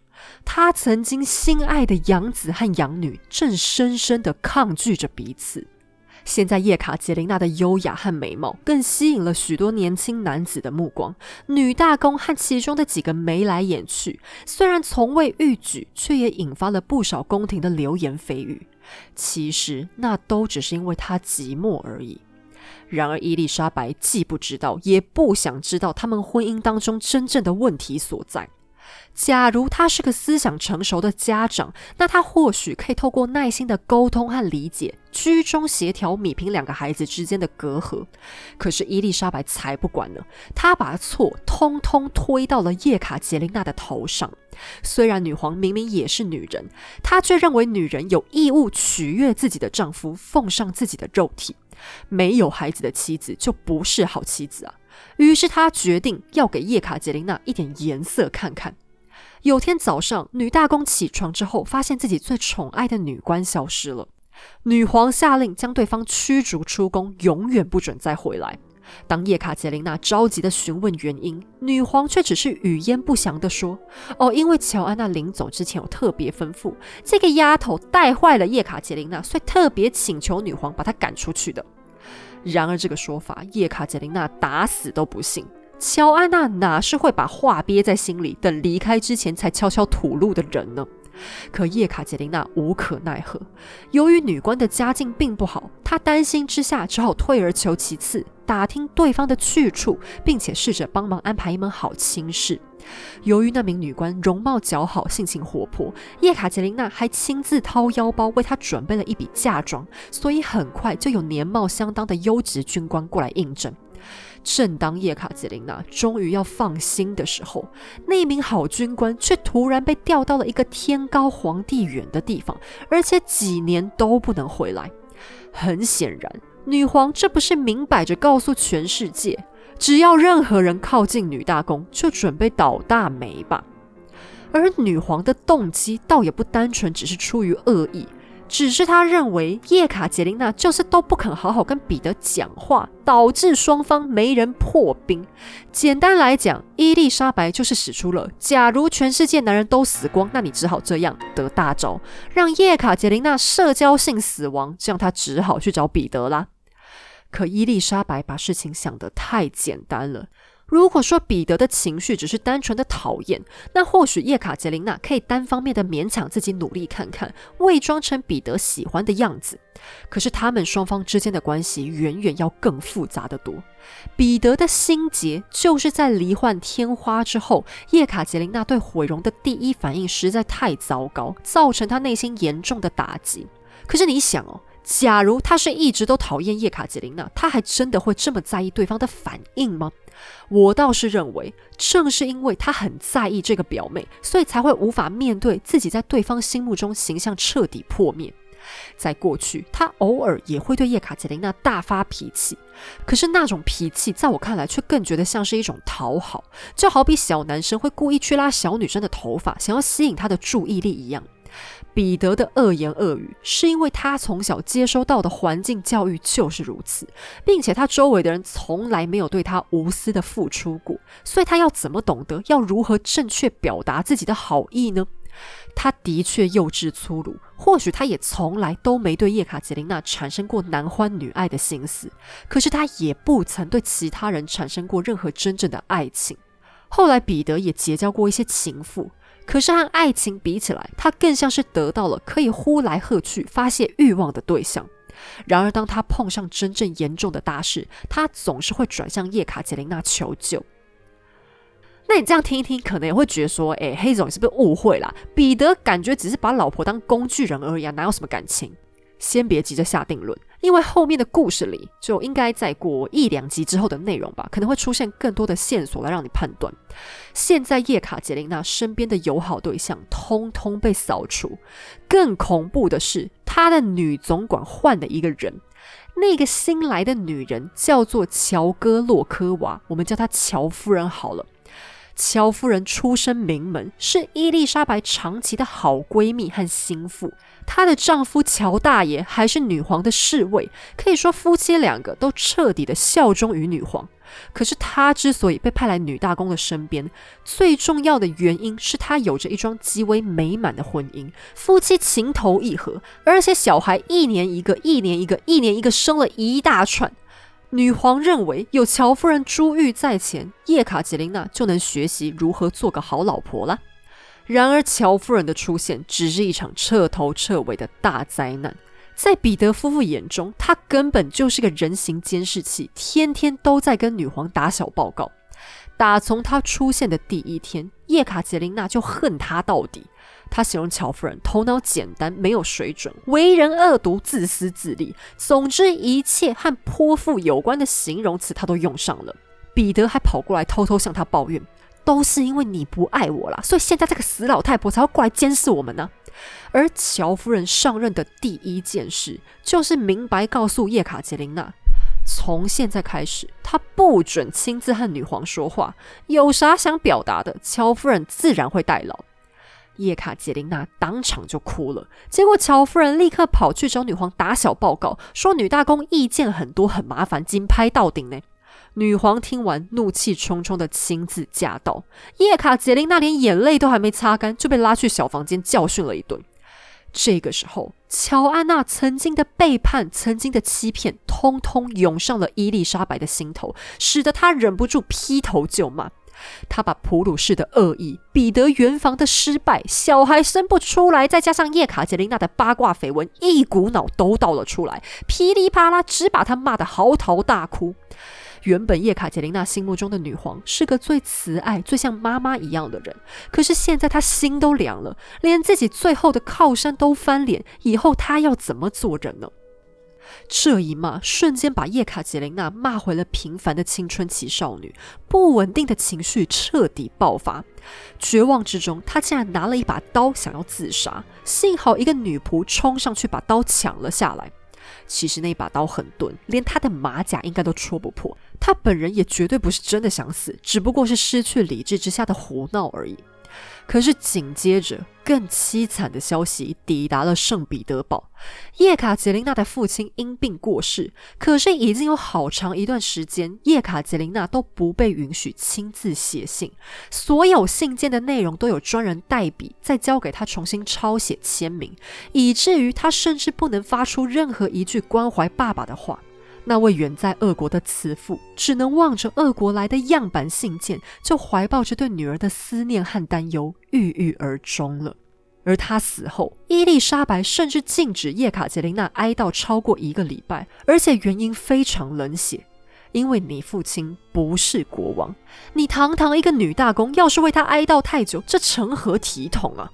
她曾经心爱的养子和养女，正深深的抗拒着彼此。现在叶卡捷琳娜的优雅和美貌更吸引了许多年轻男子的目光，女大公和其中的几个眉来眼去，虽然从未遇举，却也引发了不少宫廷的流言蜚语。其实那都只是因为她寂寞而已。然而伊丽莎白既不知道，也不想知道他们婚姻当中真正的问题所在。假如他是个思想成熟的家长，那他或许可以透过耐心的沟通和理解，居中协调，米平两个孩子之间的隔阂。可是伊丽莎白才不管呢，她把错通通推到了叶卡捷琳娜的头上。虽然女皇明明也是女人，她却认为女人有义务取悦自己的丈夫，奉上自己的肉体。没有孩子的妻子就不是好妻子啊！于是她决定要给叶卡捷琳娜一点颜色看看。有天早上，女大公起床之后，发现自己最宠爱的女官消失了。女皇下令将对方驱逐出宫，永远不准再回来。当叶卡捷琳娜着急地询问原因，女皇却只是语焉不详地说：“哦，因为乔安娜临走之前有特别吩咐，这个丫头带坏了叶卡捷琳娜，所以特别请求女皇把她赶出去的。”然而，这个说法叶卡捷琳娜打死都不信。乔安娜哪是会把话憋在心里，等离开之前才悄悄吐露的人呢？可叶卡捷琳娜无可奈何。由于女官的家境并不好，她担心之下只好退而求其次，打听对方的去处，并且试着帮忙安排一门好亲事。由于那名女官容貌姣好、性情活泼，叶卡捷琳娜还亲自掏腰包为她准备了一笔嫁妆，所以很快就有年貌相当的优质军官过来应征。正当叶卡捷琳娜终于要放心的时候，那名好军官却突然被调到了一个天高皇帝远的地方，而且几年都不能回来。很显然，女皇这不是明摆着告诉全世界，只要任何人靠近女大公，就准备倒大霉吧？而女皇的动机倒也不单纯只是出于恶意。只是她认为叶卡捷琳娜就是都不肯好好跟彼得讲话，导致双方没人破冰。简单来讲，伊丽莎白就是使出了“假如全世界男人都死光，那你只好这样”的大招，让叶卡捷琳娜社交性死亡，这样她只好去找彼得啦。可伊丽莎白把事情想得太简单了。如果说彼得的情绪只是单纯的讨厌，那或许叶卡捷琳娜可以单方面的勉强自己努力看看，伪装成彼得喜欢的样子。可是他们双方之间的关系远远要更复杂的多。彼得的心结就是在罹患天花之后，叶卡捷琳娜对毁容的第一反应实在太糟糕，造成他内心严重的打击。可是你想哦，假如他是一直都讨厌叶卡捷琳娜，他还真的会这么在意对方的反应吗？我倒是认为，正是因为他很在意这个表妹，所以才会无法面对自己在对方心目中形象彻底破灭。在过去，他偶尔也会对叶卡捷琳娜大发脾气，可是那种脾气在我看来却更觉得像是一种讨好，就好比小男生会故意去拉小女生的头发，想要吸引她的注意力一样。彼得的恶言恶语，是因为他从小接收到的环境教育就是如此，并且他周围的人从来没有对他无私的付出过，所以他要怎么懂得要如何正确表达自己的好意呢？他的确幼稚粗鲁，或许他也从来都没对叶卡捷琳娜产生过男欢女爱的心思，可是他也不曾对其他人产生过任何真正的爱情。后来彼得也结交过一些情妇，可是和爱情比起来，他更像是得到了可以呼来喝去发泄欲望的对象。然而，当他碰上真正严重的大事，他总是会转向叶卡捷琳娜求救。那你这样听一听，可能也会觉得说，哎，黑总你是不是误会了？彼得感觉只是把老婆当工具人而已啊，哪有什么感情？先别急着下定论，因为后面的故事里就应该再过一两集之后的内容吧，可能会出现更多的线索来让你判断。现在叶卡捷琳娜身边的友好对象通通被扫除，更恐怖的是，她的女总管换了一个人，那个新来的女人叫做乔戈洛科娃，我们叫她乔夫人好了。乔夫人出身名门，是伊丽莎白长期的好闺蜜和心腹。她的丈夫乔大爷还是女皇的侍卫，可以说夫妻两个都彻底的效忠于女皇。可是她之所以被派来女大公的身边，最重要的原因是她有着一桩极为美满的婚姻，夫妻情投意合，而且小孩一年一个，一年一个，一年一个，生了一大串。女皇认为有乔夫人珠玉在前，叶卡捷琳娜就能学习如何做个好老婆了。然而，乔夫人的出现只是一场彻头彻尾的大灾难。在彼得夫妇眼中，她根本就是个人形监视器，天天都在跟女皇打小报告。打从她出现的第一天，叶卡捷琳娜就恨她到底。他形容乔夫人头脑简单、没有水准、为人恶毒、自私自利，总之一切和泼妇有关的形容词他都用上了。彼得还跑过来偷偷向他抱怨：“都是因为你不爱我啦，所以现在这个死老太婆才会过来监视我们呢。”而乔夫人上任的第一件事，就是明白告诉叶卡捷琳娜：从现在开始，她不准亲自和女皇说话，有啥想表达的，乔夫人自然会代劳。叶卡捷琳娜当场就哭了，结果乔夫人立刻跑去找女皇打小报告，说女大公意见很多，很麻烦，金拍到顶呢。女皇听完，怒气冲冲的亲自驾到，叶卡捷琳娜连眼泪都还没擦干，就被拉去小房间教训了一顿。这个时候，乔安娜曾经的背叛、曾经的欺骗，通通涌上了伊丽莎白的心头，使得她忍不住劈头就骂。他把普鲁士的恶意、彼得圆房的失败、小孩生不出来，再加上叶卡捷琳娜的八卦绯闻，一股脑都倒了出来，噼里啪啦，只把他骂得嚎啕大哭。原本叶卡捷琳娜心目中的女皇是个最慈爱、最像妈妈一样的人，可是现在她心都凉了，连自己最后的靠山都翻脸，以后她要怎么做人呢？这一骂瞬间把叶卡捷琳娜骂回了平凡的青春期少女，不稳定的情绪彻底爆发，绝望之中，她竟然拿了一把刀想要自杀，幸好一个女仆冲上去把刀抢了下来。其实那把刀很钝，连她的马甲应该都戳不破，她本人也绝对不是真的想死，只不过是失去理智之下的胡闹而已。可是紧接着，更凄惨的消息抵达了圣彼得堡。叶卡捷琳娜的父亲因病过世，可是已经有好长一段时间，叶卡捷琳娜都不被允许亲自写信，所有信件的内容都有专人代笔，再交给他重新抄写签名，以至于他甚至不能发出任何一句关怀爸爸的话。那位远在俄国的慈父，只能望着俄国来的样板信件，就怀抱着对女儿的思念和担忧，郁郁而终了。而他死后，伊丽莎白甚至禁止叶卡捷琳娜哀悼超过一个礼拜，而且原因非常冷血，因为你父亲不是国王，你堂堂一个女大公，要是为他哀悼太久，这成何体统啊！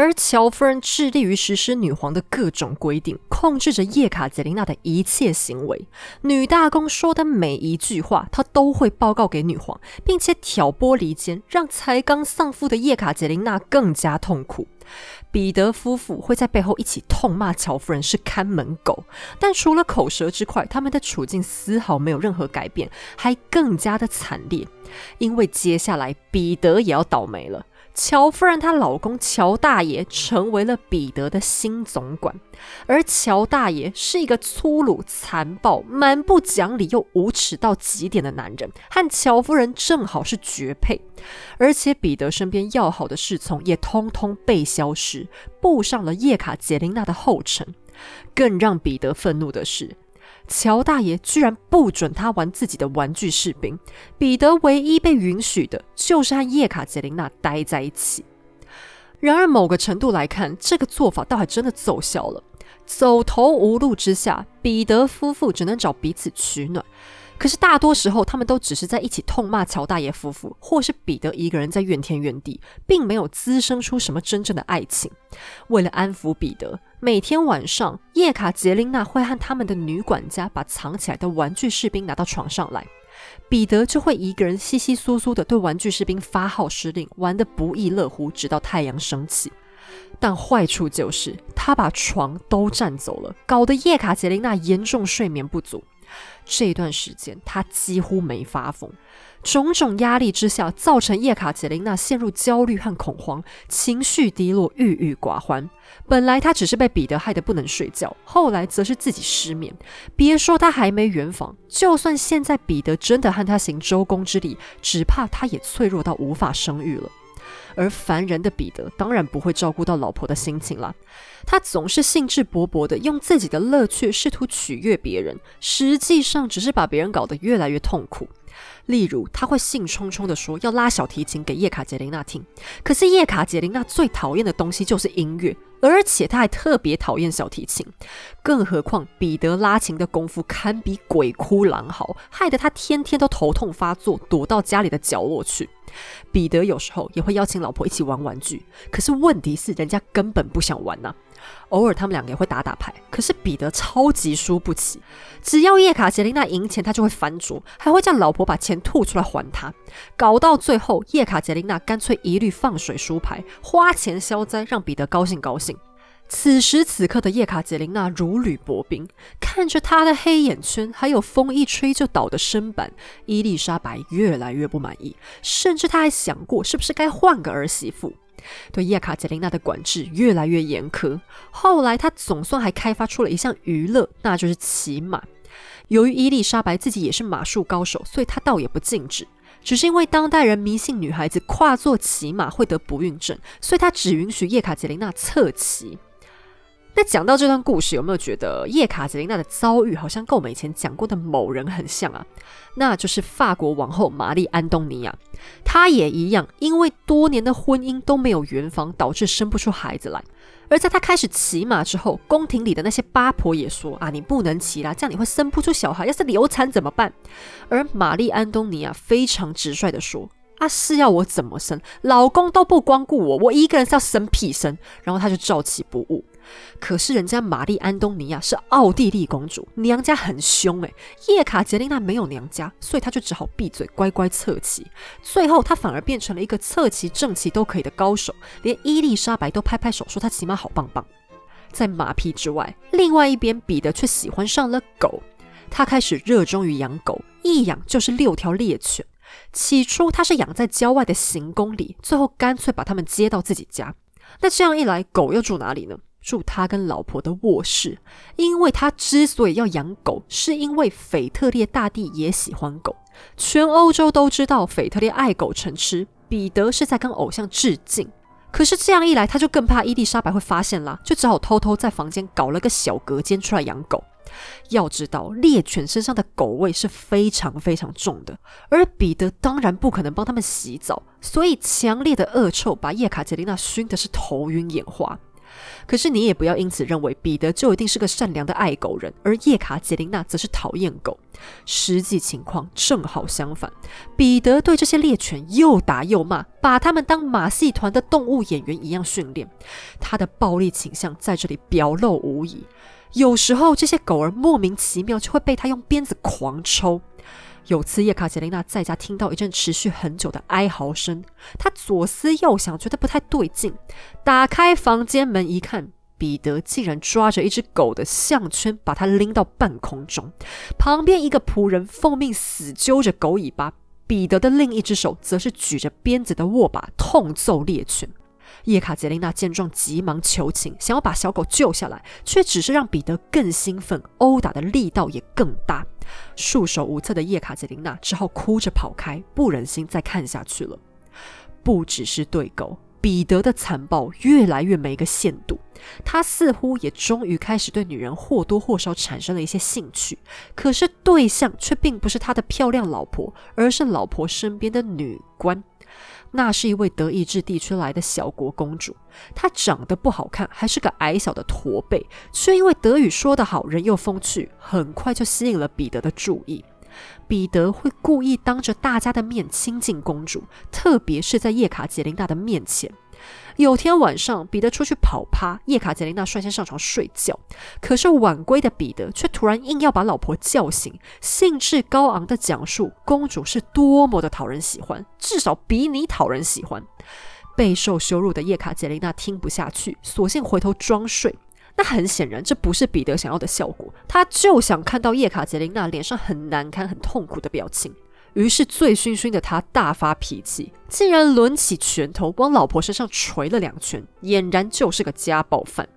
而乔夫人致力于实施女皇的各种规定，控制着叶卡捷琳娜的一切行为。女大公说的每一句话，她都会报告给女皇，并且挑拨离间，让才刚丧夫的叶卡捷琳娜更加痛苦。彼得夫妇会在背后一起痛骂乔夫人是看门狗，但除了口舌之快，他们的处境丝毫没有任何改变，还更加的惨烈。因为接下来彼得也要倒霉了。乔夫人她老公乔大爷成为了彼得的新总管，而乔大爷是一个粗鲁、残暴、蛮不讲理又无耻到极点的男人，和乔夫人正好是绝配。而且彼得身边要好的侍从也通通被消失，步上了叶卡捷琳娜的后尘。更让彼得愤怒的是。乔大爷居然不准他玩自己的玩具士兵，彼得唯一被允许的就是和叶卡捷琳娜待在一起。然而，某个程度来看，这个做法倒还真的奏效了。走投无路之下，彼得夫妇只能找彼此取暖。可是大多时候，他们都只是在一起痛骂乔大爷夫妇，或是彼得一个人在怨天怨地，并没有滋生出什么真正的爱情。为了安抚彼得，每天晚上，叶卡捷琳娜会和他们的女管家把藏起来的玩具士兵拿到床上来，彼得就会一个人稀稀疏疏的对玩具士兵发号施令，玩得不亦乐乎，直到太阳升起。但坏处就是他把床都占走了，搞得叶卡捷琳娜严重睡眠不足。这段时间，他几乎没发疯。种种压力之下，造成叶卡捷琳娜陷入焦虑和恐慌，情绪低落，郁郁寡欢。本来她只是被彼得害得不能睡觉，后来则是自己失眠。别说她还没圆房，就算现在彼得真的和她行周公之礼，只怕她也脆弱到无法生育了。而烦人的彼得当然不会照顾到老婆的心情了，他总是兴致勃勃的用自己的乐趣试图取悦别人，实际上只是把别人搞得越来越痛苦。例如，他会兴冲冲的说要拉小提琴给叶卡捷琳娜听，可是叶卡捷琳娜最讨厌的东西就是音乐，而且他还特别讨厌小提琴。更何况彼得拉琴的功夫堪比鬼哭狼嚎，害得他天天都头痛发作，躲到家里的角落去。彼得有时候也会邀请老婆一起玩玩具，可是问题是人家根本不想玩呐。偶尔他们两个也会打打牌，可是彼得超级输不起。只要叶卡捷琳娜赢钱，他就会翻桌，还会叫老婆把钱吐出来还他。搞到最后，叶卡捷琳娜干脆一律放水输牌，花钱消灾，让彼得高兴高兴。此时此刻的叶卡捷琳娜如履薄冰，看着她的黑眼圈，还有风一吹就倒的身板，伊丽莎白越来越不满意，甚至她还想过是不是该换个儿媳妇。对叶卡捷琳娜的管制越来越严苛。后来，她总算还开发出了一项娱乐，那就是骑马。由于伊丽莎白自己也是马术高手，所以她倒也不禁止，只是因为当代人迷信女孩子跨坐骑马会得不孕症，所以她只允许叶卡捷琳娜侧骑。那讲到这段故事，有没有觉得叶卡捷琳娜的遭遇好像跟我们以前讲过的某人很像啊？那就是法国王后玛丽安东尼娅，她也一样，因为多年的婚姻都没有圆房，导致生不出孩子来。而在她开始骑马之后，宫廷里的那些八婆也说啊，你不能骑啦，这样你会生不出小孩，要是流产怎么办？而玛丽安东尼娅非常直率的说。啊，是要我怎么生？老公都不光顾我，我一个人是要生屁生？然后他就照起不误。可是人家玛丽安东尼娅是奥地利公主，娘家很凶诶。叶卡捷琳娜没有娘家，所以她就只好闭嘴，乖乖侧骑。最后她反而变成了一个侧骑、正骑都可以的高手，连伊丽莎白都拍拍手说她骑马好棒棒。在马匹之外，另外一边彼得却喜欢上了狗，他开始热衷于养狗，一养就是六条猎犬。起初他是养在郊外的行宫里，最后干脆把他们接到自己家。那这样一来，狗又住哪里呢？住他跟老婆的卧室。因为他之所以要养狗，是因为腓特烈大帝也喜欢狗。全欧洲都知道腓特烈爱狗成痴，彼得是在跟偶像致敬。可是这样一来，他就更怕伊丽莎白会发现啦，就只好偷偷在房间搞了个小隔间出来养狗。要知道，猎犬身上的狗味是非常非常重的，而彼得当然不可能帮他们洗澡，所以强烈的恶臭把叶卡捷琳娜熏的是头晕眼花。可是你也不要因此认为彼得就一定是个善良的爱狗人，而叶卡捷琳娜则是讨厌狗。实际情况正好相反，彼得对这些猎犬又打又骂，把他们当马戏团的动物演员一样训练。他的暴力倾向在这里表露无遗。有时候这些狗儿莫名其妙就会被他用鞭子狂抽。有次叶卡捷琳娜在家听到一阵持续很久的哀嚎声，她左思右想，觉得不太对劲，打开房间门一看，彼得竟然抓着一只狗的项圈，把它拎到半空中，旁边一个仆人奉命死揪着狗尾巴，彼得的另一只手则是举着鞭子的握把，痛揍猎犬。叶卡捷琳娜见状，急忙求情，想要把小狗救下来，却只是让彼得更兴奋，殴打的力道也更大。束手无策的叶卡捷琳娜只好哭着跑开，不忍心再看下去了。不只是对狗，彼得的残暴越来越没个限度。他似乎也终于开始对女人或多或少产生了一些兴趣，可是对象却并不是他的漂亮老婆，而是老婆身边的女官。那是一位德意志地区来的小国公主，她长得不好看，还是个矮小的驼背，却因为德语说得好，人又风趣，很快就吸引了彼得的注意。彼得会故意当着大家的面亲近公主，特别是在叶卡捷琳娜的面前。有天晚上，彼得出去跑趴，叶卡捷琳娜率先上床睡觉。可是晚归的彼得却突然硬要把老婆叫醒，兴致高昂地讲述公主是多么的讨人喜欢，至少比你讨人喜欢。备受羞辱的叶卡捷琳娜听不下去，索性回头装睡。那很显然，这不是彼得想要的效果，他就想看到叶卡捷琳娜脸上很难堪、很痛苦的表情。于是，醉醺醺的他大发脾气，竟然抡起拳头往老婆身上捶了两拳，俨然就是个家暴犯。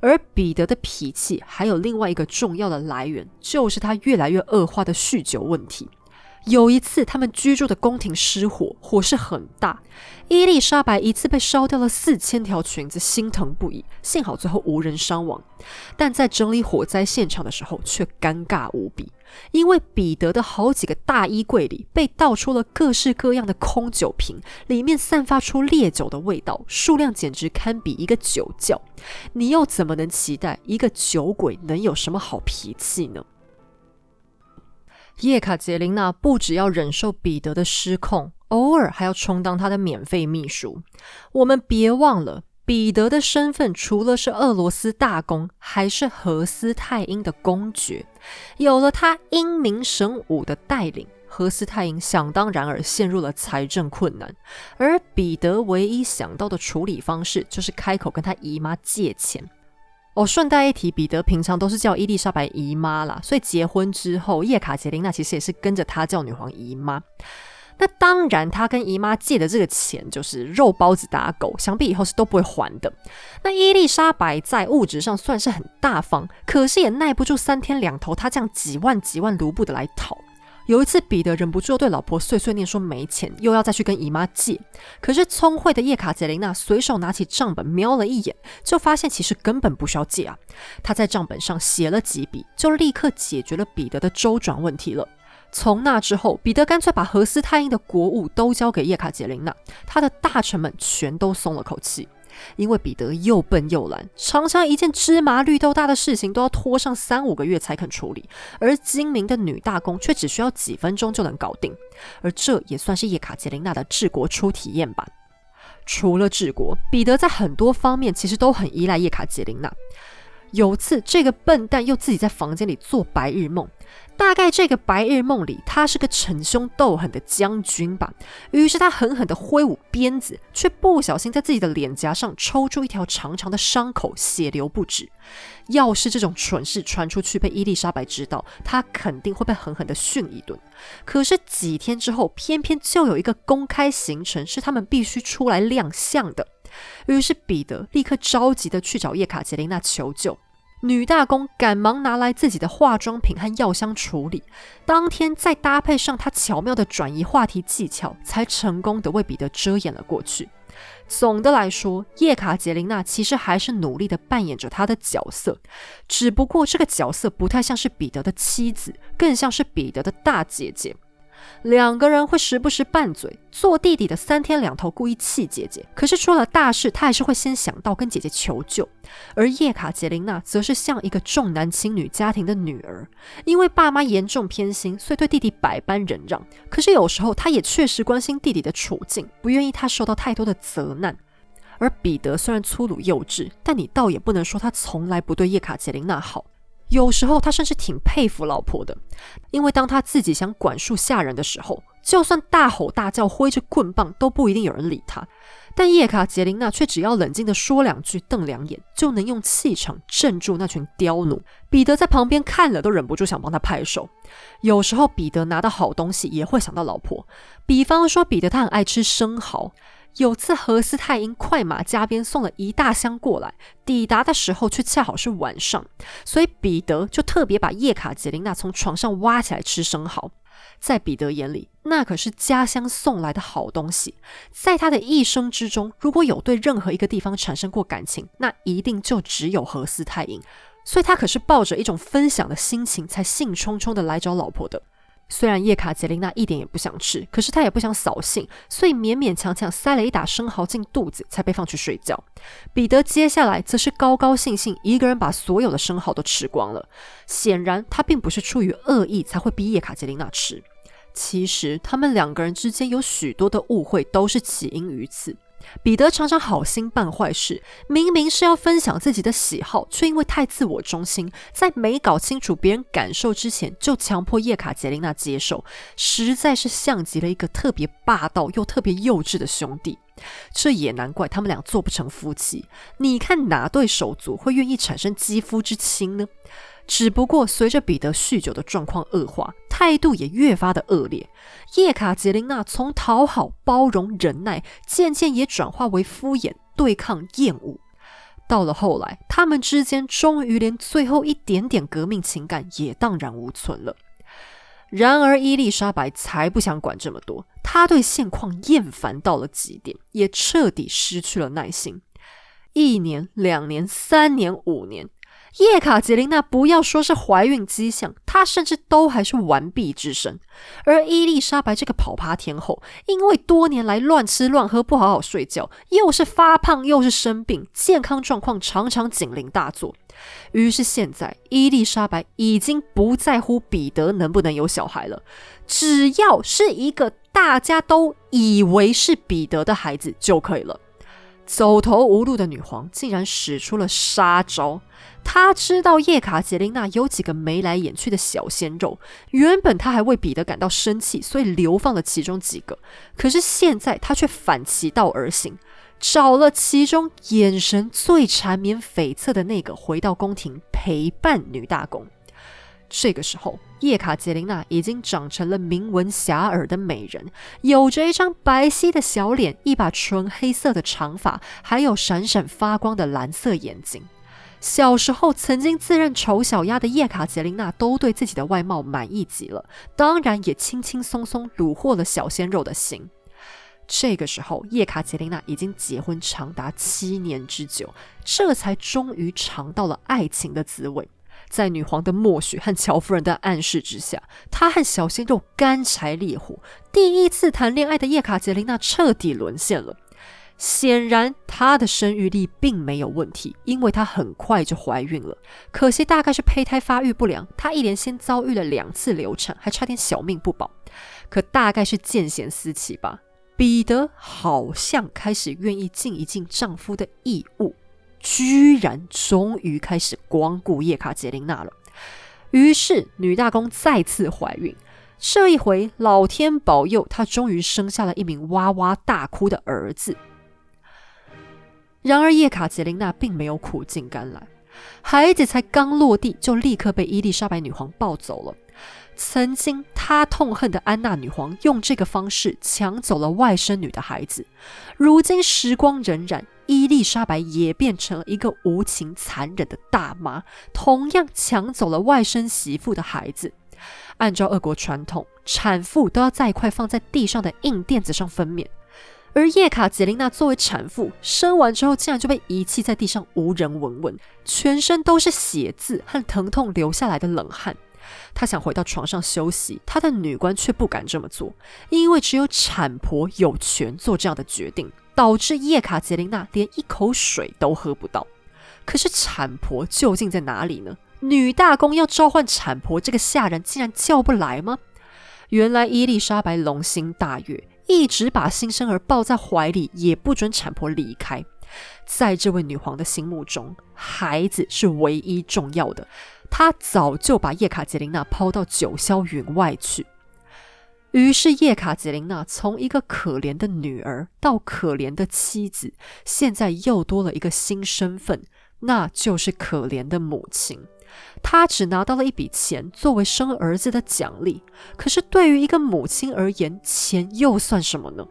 而彼得的脾气还有另外一个重要的来源，就是他越来越恶化的酗酒问题。有一次，他们居住的宫廷失火，火势很大。伊丽莎白一次被烧掉了四千条裙子，心疼不已。幸好最后无人伤亡，但在整理火灾现场的时候却尴尬无比，因为彼得的好几个大衣柜里被倒出了各式各样的空酒瓶，里面散发出烈酒的味道，数量简直堪比一个酒窖。你又怎么能期待一个酒鬼能有什么好脾气呢？叶卡捷琳娜不只要忍受彼得的失控，偶尔还要充当他的免费秘书。我们别忘了，彼得的身份除了是俄罗斯大公，还是荷斯泰因的公爵。有了他英明神武的带领，荷斯泰因想当然而陷入了财政困难。而彼得唯一想到的处理方式，就是开口跟他姨妈借钱。哦，顺带一提，彼得平常都是叫伊丽莎白姨妈啦，所以结婚之后，叶卡捷琳娜其实也是跟着他叫女皇姨妈。那当然，他跟姨妈借的这个钱就是肉包子打狗，想必以后是都不会还的。那伊丽莎白在物质上算是很大方，可是也耐不住三天两头他这样几万几万卢布的来讨。有一次，彼得忍不住对老婆碎碎念说没钱，又要再去跟姨妈借。可是聪慧的叶卡捷琳娜随手拿起账本瞄了一眼，就发现其实根本不需要借啊。她在账本上写了几笔，就立刻解决了彼得的周转问题了。从那之后，彼得干脆把荷斯泰因的国务都交给叶卡捷琳娜，他的大臣们全都松了口气。因为彼得又笨又懒，常常一件芝麻绿豆大的事情都要拖上三五个月才肯处理，而精明的女大公却只需要几分钟就能搞定。而这也算是叶卡捷琳娜的治国初体验吧。除了治国，彼得在很多方面其实都很依赖叶卡捷琳娜。有次，这个笨蛋又自己在房间里做白日梦。大概这个白日梦里，他是个逞凶斗狠的将军吧。于是他狠狠地挥舞鞭子，却不小心在自己的脸颊上抽出一条长长的伤口，血流不止。要是这种蠢事传出去被伊丽莎白知道，他肯定会被狠狠地训一顿。可是几天之后，偏偏就有一个公开行程是他们必须出来亮相的。于是彼得立刻着急地去找叶卡捷琳娜求救。女大公赶忙拿来自己的化妆品和药箱处理，当天再搭配上她巧妙的转移话题技巧，才成功的为彼得遮掩了过去。总的来说，叶卡捷琳娜其实还是努力的扮演着她的角色，只不过这个角色不太像是彼得的妻子，更像是彼得的大姐姐。两个人会时不时拌嘴，做弟弟的三天两头故意气姐姐，可是出了大事，他还是会先想到跟姐姐求救。而叶卡捷琳娜则是像一个重男轻女家庭的女儿，因为爸妈严重偏心，所以对弟弟百般忍让。可是有时候，她也确实关心弟弟的处境，不愿意他受到太多的责难。而彼得虽然粗鲁幼稚，但你倒也不能说他从来不对叶卡捷琳娜好。有时候他甚至挺佩服老婆的，因为当他自己想管束下人的时候，就算大吼大叫、挥着棍棒，都不一定有人理他。但叶卡捷琳娜却只要冷静的说两句、瞪两眼，就能用气场镇住那群刁奴。彼得在旁边看了都忍不住想帮他拍手。有时候彼得拿到好东西也会想到老婆，比方说彼得他很爱吃生蚝。有次何斯泰因快马加鞭送了一大箱过来，抵达的时候却恰好是晚上，所以彼得就特别把叶卡捷琳娜从床上挖起来吃生蚝。在彼得眼里，那可是家乡送来的好东西。在他的一生之中，如果有对任何一个地方产生过感情，那一定就只有何斯泰因。所以他可是抱着一种分享的心情，才兴冲冲的来找老婆的。虽然叶卡捷琳娜一点也不想吃，可是她也不想扫兴，所以勉勉强强塞了一打生蚝进肚子，才被放去睡觉。彼得接下来则是高高兴兴一个人把所有的生蚝都吃光了。显然，他并不是出于恶意才会逼叶卡捷琳娜吃。其实，他们两个人之间有许多的误会，都是起因于此。彼得常常好心办坏事，明明是要分享自己的喜好，却因为太自我中心，在没搞清楚别人感受之前，就强迫叶卡捷琳娜接受，实在是像极了一个特别霸道又特别幼稚的兄弟。这也难怪他们俩做不成夫妻。你看哪对手足会愿意产生肌肤之亲呢？只不过随着彼得酗酒的状况恶化，态度也越发的恶劣。叶卡捷琳娜从讨好、包容、忍耐，渐渐也转化为敷衍、对抗、厌恶。到了后来，他们之间终于连最后一点点革命情感也荡然无存了。然而伊丽莎白才不想管这么多，她对现况厌烦到了极点，也彻底失去了耐心。一年、两年、三年、五年。叶卡捷琳娜不要说是怀孕迹象，她甚至都还是完璧之身。而伊丽莎白这个跑趴天后，因为多年来乱吃乱喝，不好好睡觉，又是发胖又是生病，健康状况常常警铃大作。于是现在，伊丽莎白已经不在乎彼得能不能有小孩了，只要是一个大家都以为是彼得的孩子就可以了。走投无路的女皇竟然使出了杀招。她知道叶卡捷琳娜有几个眉来眼去的小鲜肉，原本她还为彼得感到生气，所以流放了其中几个。可是现在她却反其道而行，找了其中眼神最缠绵悱恻的那个回到宫廷陪伴女大公。这个时候，叶卡捷琳娜已经长成了名闻遐迩的美人，有着一张白皙的小脸，一把纯黑色的长发，还有闪闪发光的蓝色眼睛。小时候曾经自认丑小鸭的叶卡捷琳娜，都对自己的外貌满意极了，当然也轻轻松松虏获了小鲜肉的心。这个时候，叶卡捷琳娜已经结婚长达七年之久，这才终于尝到了爱情的滋味。在女皇的默许和乔夫人的暗示之下，她和小鲜肉干柴烈火。第一次谈恋爱的叶卡捷琳娜彻底沦陷了。显然，她的生育力并没有问题，因为她很快就怀孕了。可惜，大概是胚胎发育不良，她一连先遭遇了两次流产，还差点小命不保。可大概是见贤思齐吧，彼得好像开始愿意尽一尽丈夫的义务。居然终于开始光顾叶卡捷琳娜了。于是女大公再次怀孕，这一回老天保佑，她终于生下了一名哇哇大哭的儿子。然而叶卡捷琳娜并没有苦尽甘来，孩子才刚落地，就立刻被伊丽莎白女皇抱走了。曾经她痛恨的安娜女皇用这个方式抢走了外甥女的孩子，如今时光荏苒。伊丽莎白也变成了一个无情残忍的大妈，同样抢走了外甥媳妇的孩子。按照俄国传统，产妇都要在一块放在地上的硬垫子上分娩，而叶卡捷琳娜作为产妇，生完之后竟然就被遗弃在地上，无人闻闻，全身都是血渍和疼痛流下来的冷汗。她想回到床上休息，她的女官却不敢这么做，因为只有产婆有权做这样的决定。导致叶卡捷琳娜连一口水都喝不到。可是产婆究竟在哪里呢？女大公要召唤产婆，这个下人竟然叫不来吗？原来伊丽莎白龙心大悦，一直把新生儿抱在怀里，也不准产婆离开。在这位女皇的心目中，孩子是唯一重要的。她早就把叶卡捷琳娜抛到九霄云外去。于是叶卡捷琳娜从一个可怜的女儿到可怜的妻子，现在又多了一个新身份，那就是可怜的母亲。她只拿到了一笔钱作为生儿子的奖励，可是对于一个母亲而言，钱又算什么呢？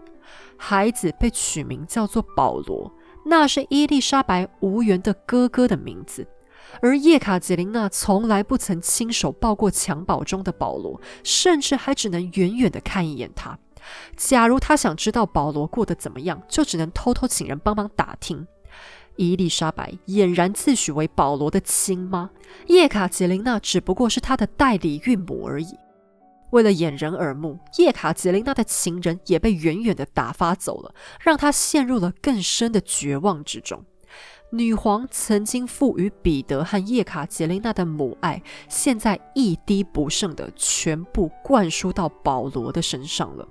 孩子被取名叫做保罗，那是伊丽莎白无缘的哥哥的名字。而叶卡捷琳娜从来不曾亲手抱过襁褓中的保罗，甚至还只能远远的看一眼他。假如她想知道保罗过得怎么样，就只能偷偷请人帮忙打听。伊丽莎白俨然自诩为保罗的亲妈，叶卡捷琳娜只不过是她的代理孕母而已。为了掩人耳目，叶卡捷琳娜的情人也被远远的打发走了，让她陷入了更深的绝望之中。女皇曾经赋予彼得和叶卡捷琳娜的母爱，现在一滴不剩的全部灌输到保罗的身上了。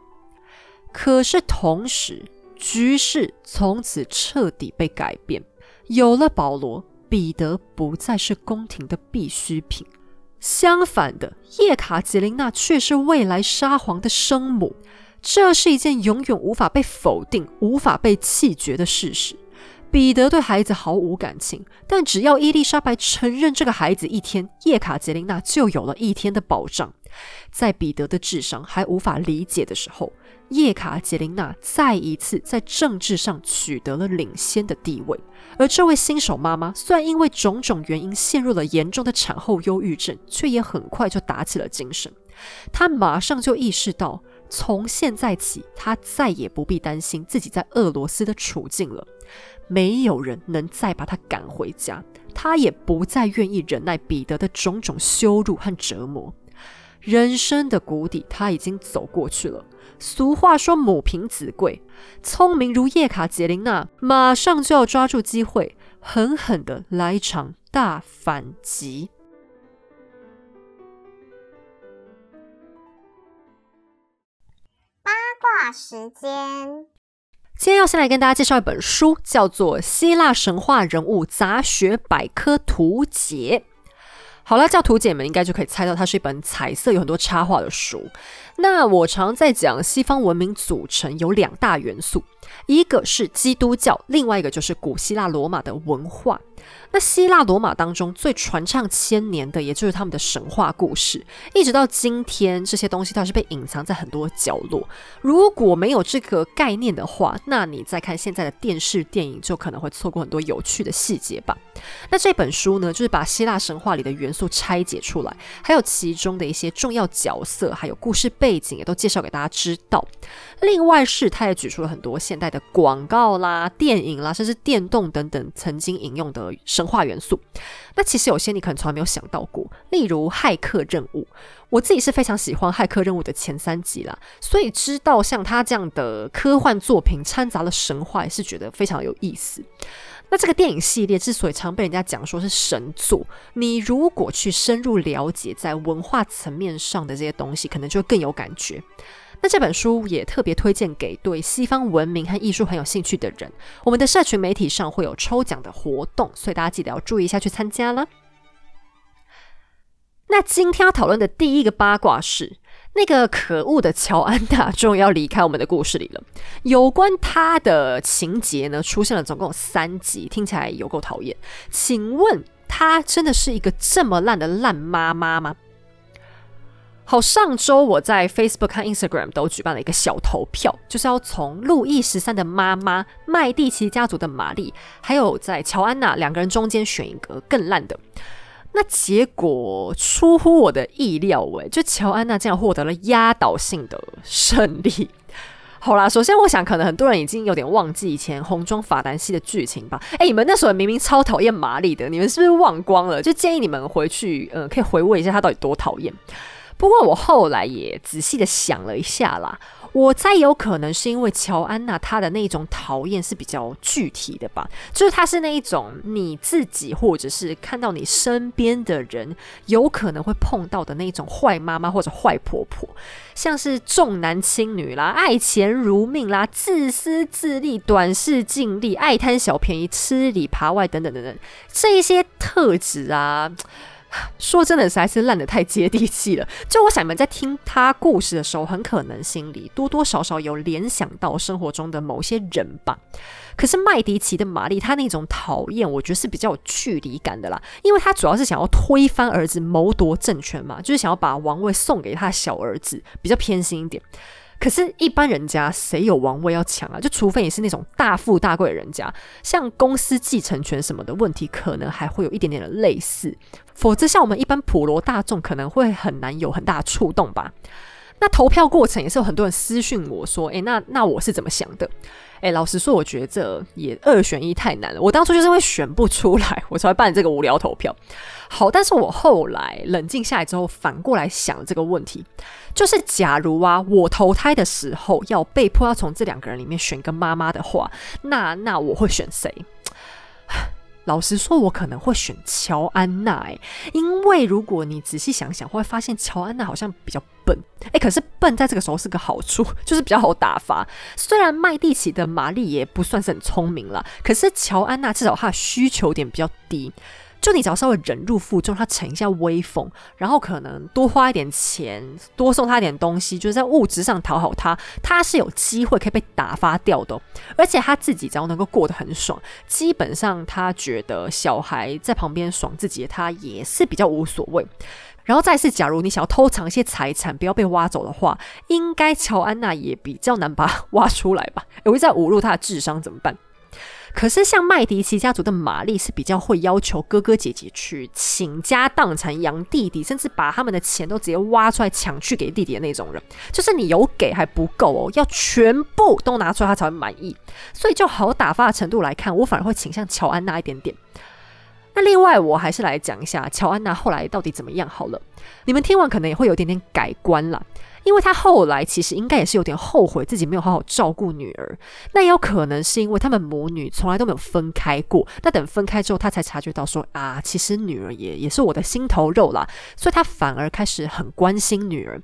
可是同时，局势从此彻底被改变。有了保罗，彼得不再是宫廷的必需品。相反的，叶卡捷琳娜却是未来沙皇的生母。这是一件永远无法被否定、无法被弃绝的事实。彼得对孩子毫无感情，但只要伊丽莎白承认这个孩子一天，叶卡捷琳娜就有了一天的保障。在彼得的智商还无法理解的时候，叶卡捷琳娜再一次在政治上取得了领先的地位。而这位新手妈妈虽然因为种种原因陷入了严重的产后忧郁症，却也很快就打起了精神。她马上就意识到，从现在起，她再也不必担心自己在俄罗斯的处境了。没有人能再把他赶回家，他也不再愿意忍耐彼得的种种羞辱和折磨。人生的谷底他已经走过去了。俗话说“母凭子贵”，聪明如叶卡捷琳娜，马上就要抓住机会，狠狠的来一场大反击。八卦时间。今天要先来跟大家介绍一本书，叫做《希腊神话人物杂学百科图解》。好了，叫图解们应该就可以猜到，它是一本彩色、有很多插画的书。那我常在讲西方文明组成有两大元素，一个是基督教，另外一个就是古希腊罗马的文化。那希腊罗马当中最传唱千年的，也就是他们的神话故事，一直到今天，这些东西它是被隐藏在很多角落。如果没有这个概念的话，那你再看现在的电视电影，就可能会错过很多有趣的细节吧。那这本书呢，就是把希腊神话里的元素拆解出来，还有其中的一些重要角色，还有故事背景，也都介绍给大家知道。另外是，他也举出了很多现代的广告啦、电影啦，甚至电动等等曾经引用的。神话元素，那其实有些你可能从来没有想到过，例如骇客任务。我自己是非常喜欢骇客任务的前三集啦，所以知道像他这样的科幻作品掺杂了神话，也是觉得非常有意思。那这个电影系列之所以常被人家讲说是神作，你如果去深入了解在文化层面上的这些东西，可能就更有感觉。那这本书也特别推荐给对西方文明和艺术很有兴趣的人。我们的社群媒体上会有抽奖的活动，所以大家记得要注意一下去参加了。那今天要讨论的第一个八卦是，那个可恶的乔安娜终于要离开我们的故事里了。有关她的情节呢，出现了总共三集，听起来有够讨厌。请问她真的是一个这么烂的烂妈妈吗？好，上周我在 Facebook 和 Instagram 都举办了一个小投票，就是要从路易十三的妈妈麦蒂奇家族的玛丽，还有在乔安娜两个人中间选一个更烂的。那结果出乎我的意料，诶，就乔安娜竟然获得了压倒性的胜利。好啦，首先我想可能很多人已经有点忘记以前红妆法兰西的剧情吧。哎，你们那时候明明超讨厌玛丽的，你们是不是忘光了？就建议你们回去，呃，可以回味一下她到底多讨厌。不过我后来也仔细的想了一下啦，我再有可能是因为乔安娜她的那种讨厌是比较具体的吧，就是她是那一种你自己或者是看到你身边的人有可能会碰到的那种坏妈妈或者坏婆婆，像是重男轻女啦、爱钱如命啦、自私自利、短视尽力、爱贪小便宜、吃里扒外等等等等这一些特质啊。说真的，实在是烂的太接地气了。就我想你们在听他故事的时候，很可能心里多多少少有联想到生活中的某些人吧。可是麦迪奇的玛丽，她那种讨厌，我觉得是比较有距离感的啦，因为她主要是想要推翻儿子，谋夺政权嘛，就是想要把王位送给他小儿子，比较偏心一点。可是，一般人家谁有王位要抢啊？就除非你是那种大富大贵的人家，像公司继承权什么的问题，可能还会有一点点的类似。否则，像我们一般普罗大众，可能会很难有很大的触动吧。那投票过程也是有很多人私讯我说：“诶，那那我是怎么想的？”诶，老实说，我觉得这也二选一太难了。我当初就是因为选不出来，我才办这个无聊投票。好，但是我后来冷静下来之后，反过来想这个问题，就是假如啊，我投胎的时候要被迫要从这两个人里面选个妈妈的话，那那我会选谁？老实说，我可能会选乔安娜，因为如果你仔细想想，会发现乔安娜好像比较笨，哎，可是笨在这个时候是个好处，就是比较好打发。虽然麦蒂奇的玛丽也不算是很聪明了，可是乔安娜至少她的需求点比较低。就你只要稍微忍辱负重，他逞一下威风，然后可能多花一点钱，多送他一点东西，就是在物质上讨好他，他是有机会可以被打发掉的。而且他自己只要能够过得很爽，基本上他觉得小孩在旁边爽自己，他也是比较无所谓。然后再是，假如你想要偷藏一些财产，不要被挖走的话，应该乔安娜也比较难把挖出来吧？我会在侮辱他的智商怎么办？可是，像麦迪奇家族的玛丽是比较会要求哥哥姐姐去倾家荡产养弟弟，甚至把他们的钱都直接挖出来抢去给弟弟的那种人。就是你有给还不够哦，要全部都拿出来他才会满意。所以，就好打发的程度来看，我反而会倾向乔安娜一点点。那另外，我还是来讲一下乔安娜后来到底怎么样好了。你们听完可能也会有点点改观了。因为他后来其实应该也是有点后悔自己没有好好照顾女儿，那也有可能是因为他们母女从来都没有分开过。那等分开之后，他才察觉到说啊，其实女儿也也是我的心头肉啦，所以他反而开始很关心女儿。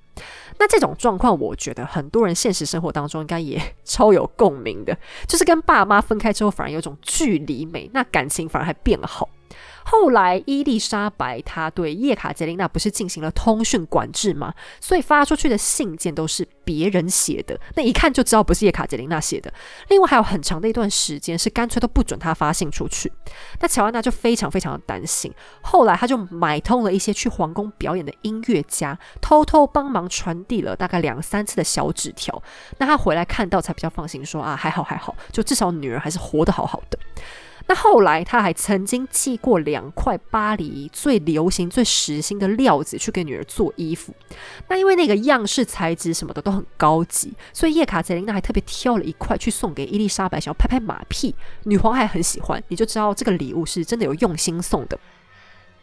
那这种状况，我觉得很多人现实生活当中应该也 超有共鸣的，就是跟爸妈分开之后，反而有种距离美，那感情反而还变好。后来，伊丽莎白她对叶卡捷琳娜不是进行了通讯管制吗？所以发出去的信件都是别人写的，那一看就知道不是叶卡捷琳娜写的。另外，还有很长的一段时间是干脆都不准她发信出去。那乔安娜就非常非常的担心。后来，她就买通了一些去皇宫表演的音乐家，偷偷帮忙传递了大概两三次的小纸条。那她回来看到才比较放心，说啊，还好还好，就至少女儿还是活得好好的。那后来，他还曾经寄过两块巴黎最流行、最时兴的料子去给女儿做衣服。那因为那个样式、材质什么的都很高级，所以叶卡捷琳娜还特别挑了一块去送给伊丽莎白，想要拍拍马屁。女皇还很喜欢，你就知道这个礼物是真的有用心送的。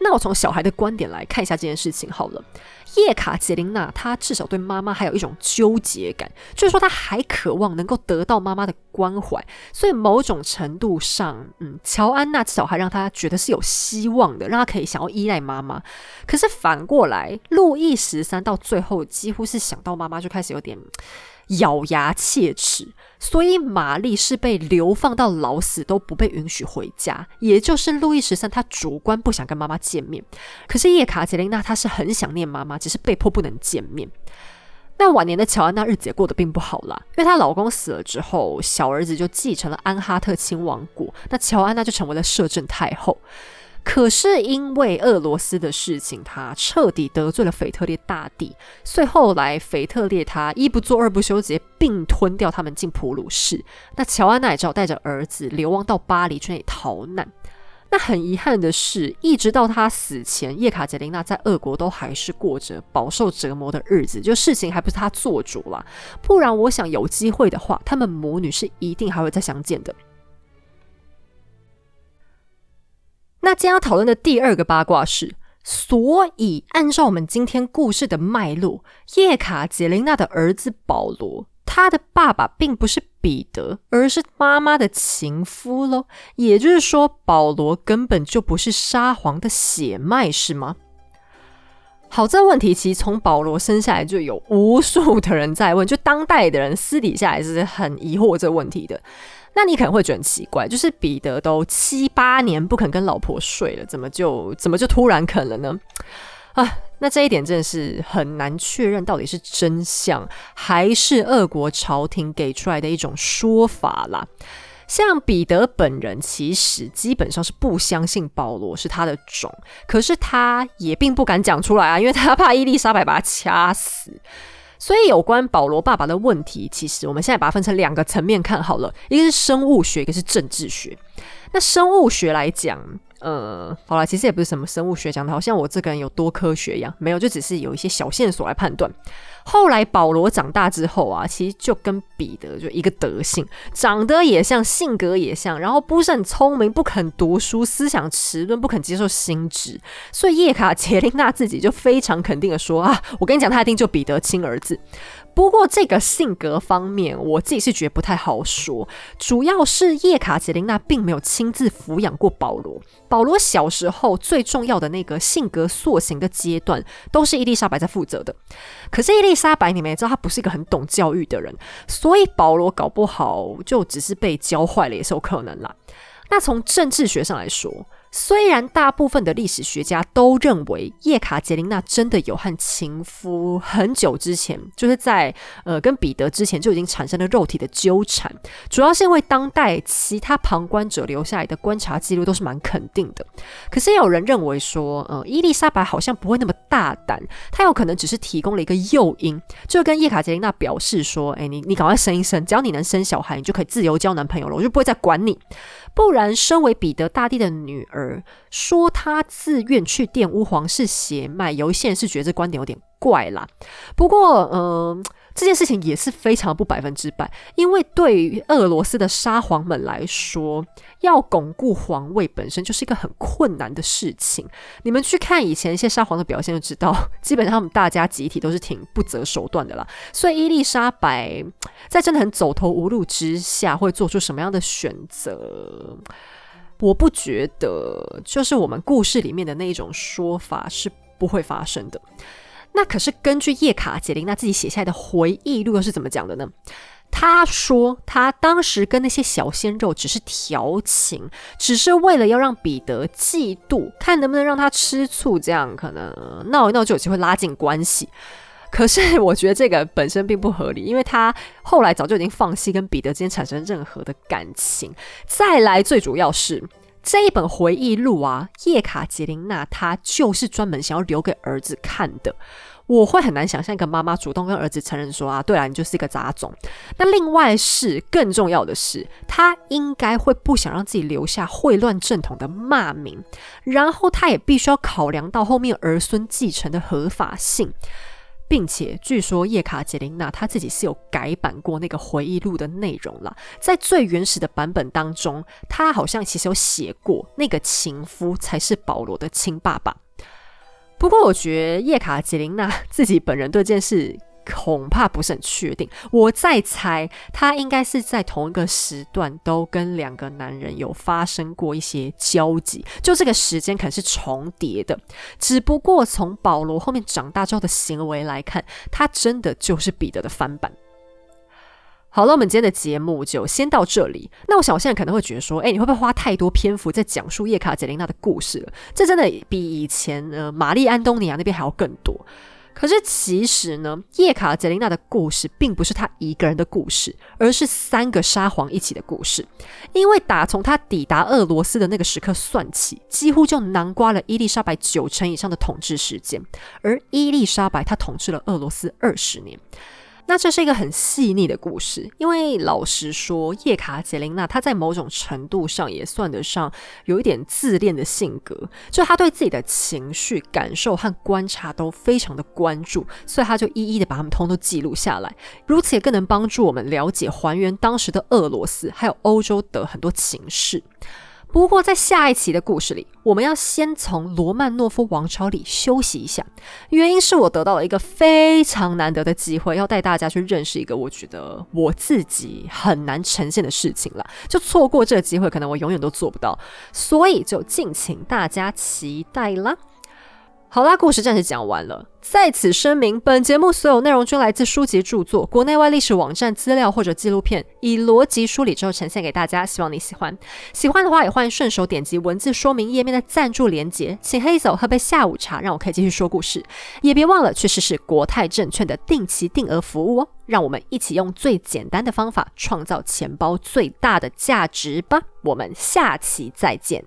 那我从小孩的观点来看一下这件事情好了。叶卡捷琳娜她至少对妈妈还有一种纠结感，就是说她还渴望能够得到妈妈的关怀，所以某种程度上，嗯，乔安娜至少还让她觉得是有希望的，让她可以想要依赖妈妈。可是反过来，路易十三到最后几乎是想到妈妈就开始有点。咬牙切齿，所以玛丽是被流放到老死都不被允许回家，也就是路易十三他主观不想跟妈妈见面。可是叶卡捷琳娜她是很想念妈妈，只是被迫不能见面。那晚年的乔安娜日子也过得并不好啦，因为她老公死了之后，小儿子就继承了安哈特亲王国，那乔安娜就成为了摄政太后。可是因为俄罗斯的事情，他彻底得罪了腓特烈大帝，所以后来腓特烈他一不做二不休，直接并吞掉他们进普鲁士。那乔安娜也只好带着儿子流亡到巴黎去那里逃难。那很遗憾的是，一直到他死前，叶卡捷琳娜在俄国都还是过着饱受折磨的日子，就事情还不是他做主了。不然，我想有机会的话，他们母女是一定还会再相见的。那今天要讨论的第二个八卦是，所以按照我们今天故事的脉络，叶卡捷琳娜的儿子保罗，他的爸爸并不是彼得，而是妈妈的情夫喽。也就是说，保罗根本就不是沙皇的血脉，是吗？好，这问题其实从保罗生下来就有无数的人在问，就当代的人私底下也是很疑惑这问题的。那你可能会觉得很奇怪，就是彼得都七八年不肯跟老婆睡了，怎么就怎么就突然肯了呢？啊，那这一点真的是很难确认到底是真相还是俄国朝廷给出来的一种说法啦。像彼得本人其实基本上是不相信保罗是他的种，可是他也并不敢讲出来啊，因为他怕伊丽莎白把他掐死。所以有关保罗爸爸的问题，其实我们现在把它分成两个层面看好了，一个是生物学，一个是政治学。那生物学来讲，呃，好了，其实也不是什么生物学讲的，好像我这个人有多科学一样，没有，就只是有一些小线索来判断。后来保罗长大之后啊，其实就跟彼得就一个德性，长得也像，性格也像，然后不是很聪明，不肯读书，思想迟钝，不肯接受新知，所以叶卡捷琳娜自己就非常肯定的说啊，我跟你讲，他一定就彼得亲儿子。不过这个性格方面，我自己是觉得不太好说。主要是叶卡捷琳娜并没有亲自抚养过保罗，保罗小时候最重要的那个性格塑形的阶段，都是伊丽莎白在负责的。可是伊丽莎白，你们也知道，她不是一个很懂教育的人，所以保罗搞不好就只是被教坏了，也是有可能啦。那从政治学上来说。虽然大部分的历史学家都认为叶卡捷琳娜真的有和情夫很久之前，就是在呃跟彼得之前就已经产生了肉体的纠缠，主要是因为当代其他旁观者留下来的观察记录都是蛮肯定的。可是也有人认为说，呃，伊丽莎白好像不会那么大胆，她有可能只是提供了一个诱因，就跟叶卡捷琳娜表示说，哎，你你赶快生一生，只要你能生小孩，你就可以自由交男朋友了，我就不会再管你。不然，身为彼得大帝的女儿，说她自愿去玷污皇室血脉，有一些人是觉得这观点有点怪啦。不过，嗯。这件事情也是非常不百分之百，因为对于俄罗斯的沙皇们来说，要巩固皇位本身就是一个很困难的事情。你们去看以前一些沙皇的表现就知道，基本上他们大家集体都是挺不择手段的啦。所以伊丽莎白在真的很走投无路之下，会做出什么样的选择？我不觉得，就是我们故事里面的那一种说法是不会发生的。那可是根据叶卡捷琳娜自己写下来的回忆录又是怎么讲的呢？他说他当时跟那些小鲜肉只是调情，只是为了要让彼得嫉妒，看能不能让他吃醋，这样可能闹一闹就有机会拉近关系。可是我觉得这个本身并不合理，因为他后来早就已经放弃跟彼得之间产生任何的感情。再来，最主要是。这一本回忆录啊，叶卡捷琳娜她就是专门想要留给儿子看的。我会很难想象一个妈妈主动跟儿子承认说啊，对了，你就是一个杂种。那另外是更重要的是，她应该会不想让自己留下秽乱正统的骂名，然后她也必须要考量到后面儿孙继承的合法性。并且据说叶卡捷琳娜她自己是有改版过那个回忆录的内容了，在最原始的版本当中，她好像其实有写过那个情夫才是保罗的亲爸爸。不过我觉得叶卡捷琳娜自己本人对这件事。恐怕不是很确定，我在猜，他应该是在同一个时段都跟两个男人有发生过一些交集，就这个时间可能是重叠的。只不过从保罗后面长大之后的行为来看，他真的就是彼得的翻版。好了，我们今天的节目就先到这里。那我想，我现在可能会觉得说，哎，你会不会花太多篇幅在讲述叶卡捷琳娜的故事了？这真的比以前呃玛丽安东尼亚那边还要更多。可是其实呢，叶卡捷琳娜的故事并不是她一个人的故事，而是三个沙皇一起的故事。因为打从她抵达俄罗斯的那个时刻算起，几乎就囊括了伊丽莎白九成以上的统治时间。而伊丽莎白她统治了俄罗斯二十年。那这是一个很细腻的故事，因为老实说，叶卡捷琳娜她在某种程度上也算得上有一点自恋的性格，就她对自己的情绪、感受和观察都非常的关注，所以她就一一的把他们通都记录下来，如此也更能帮助我们了解、还原当时的俄罗斯还有欧洲的很多情势。不过，在下一期的故事里，我们要先从罗曼诺夫王朝里休息一下。原因是我得到了一个非常难得的机会，要带大家去认识一个我觉得我自己很难呈现的事情了。就错过这个机会，可能我永远都做不到。所以就敬请大家期待啦。好啦，故事暂时讲完了。在此声明，本节目所有内容均来自书籍著作、国内外历史网站资料或者纪录片，以逻辑梳理之后呈现给大家，希望你喜欢。喜欢的话，也欢迎顺手点击文字说明页面的赞助连结，请黑走喝杯下午茶，让我可以继续说故事。也别忘了去试试国泰证券的定期定额服务哦。让我们一起用最简单的方法，创造钱包最大的价值吧。我们下期再见。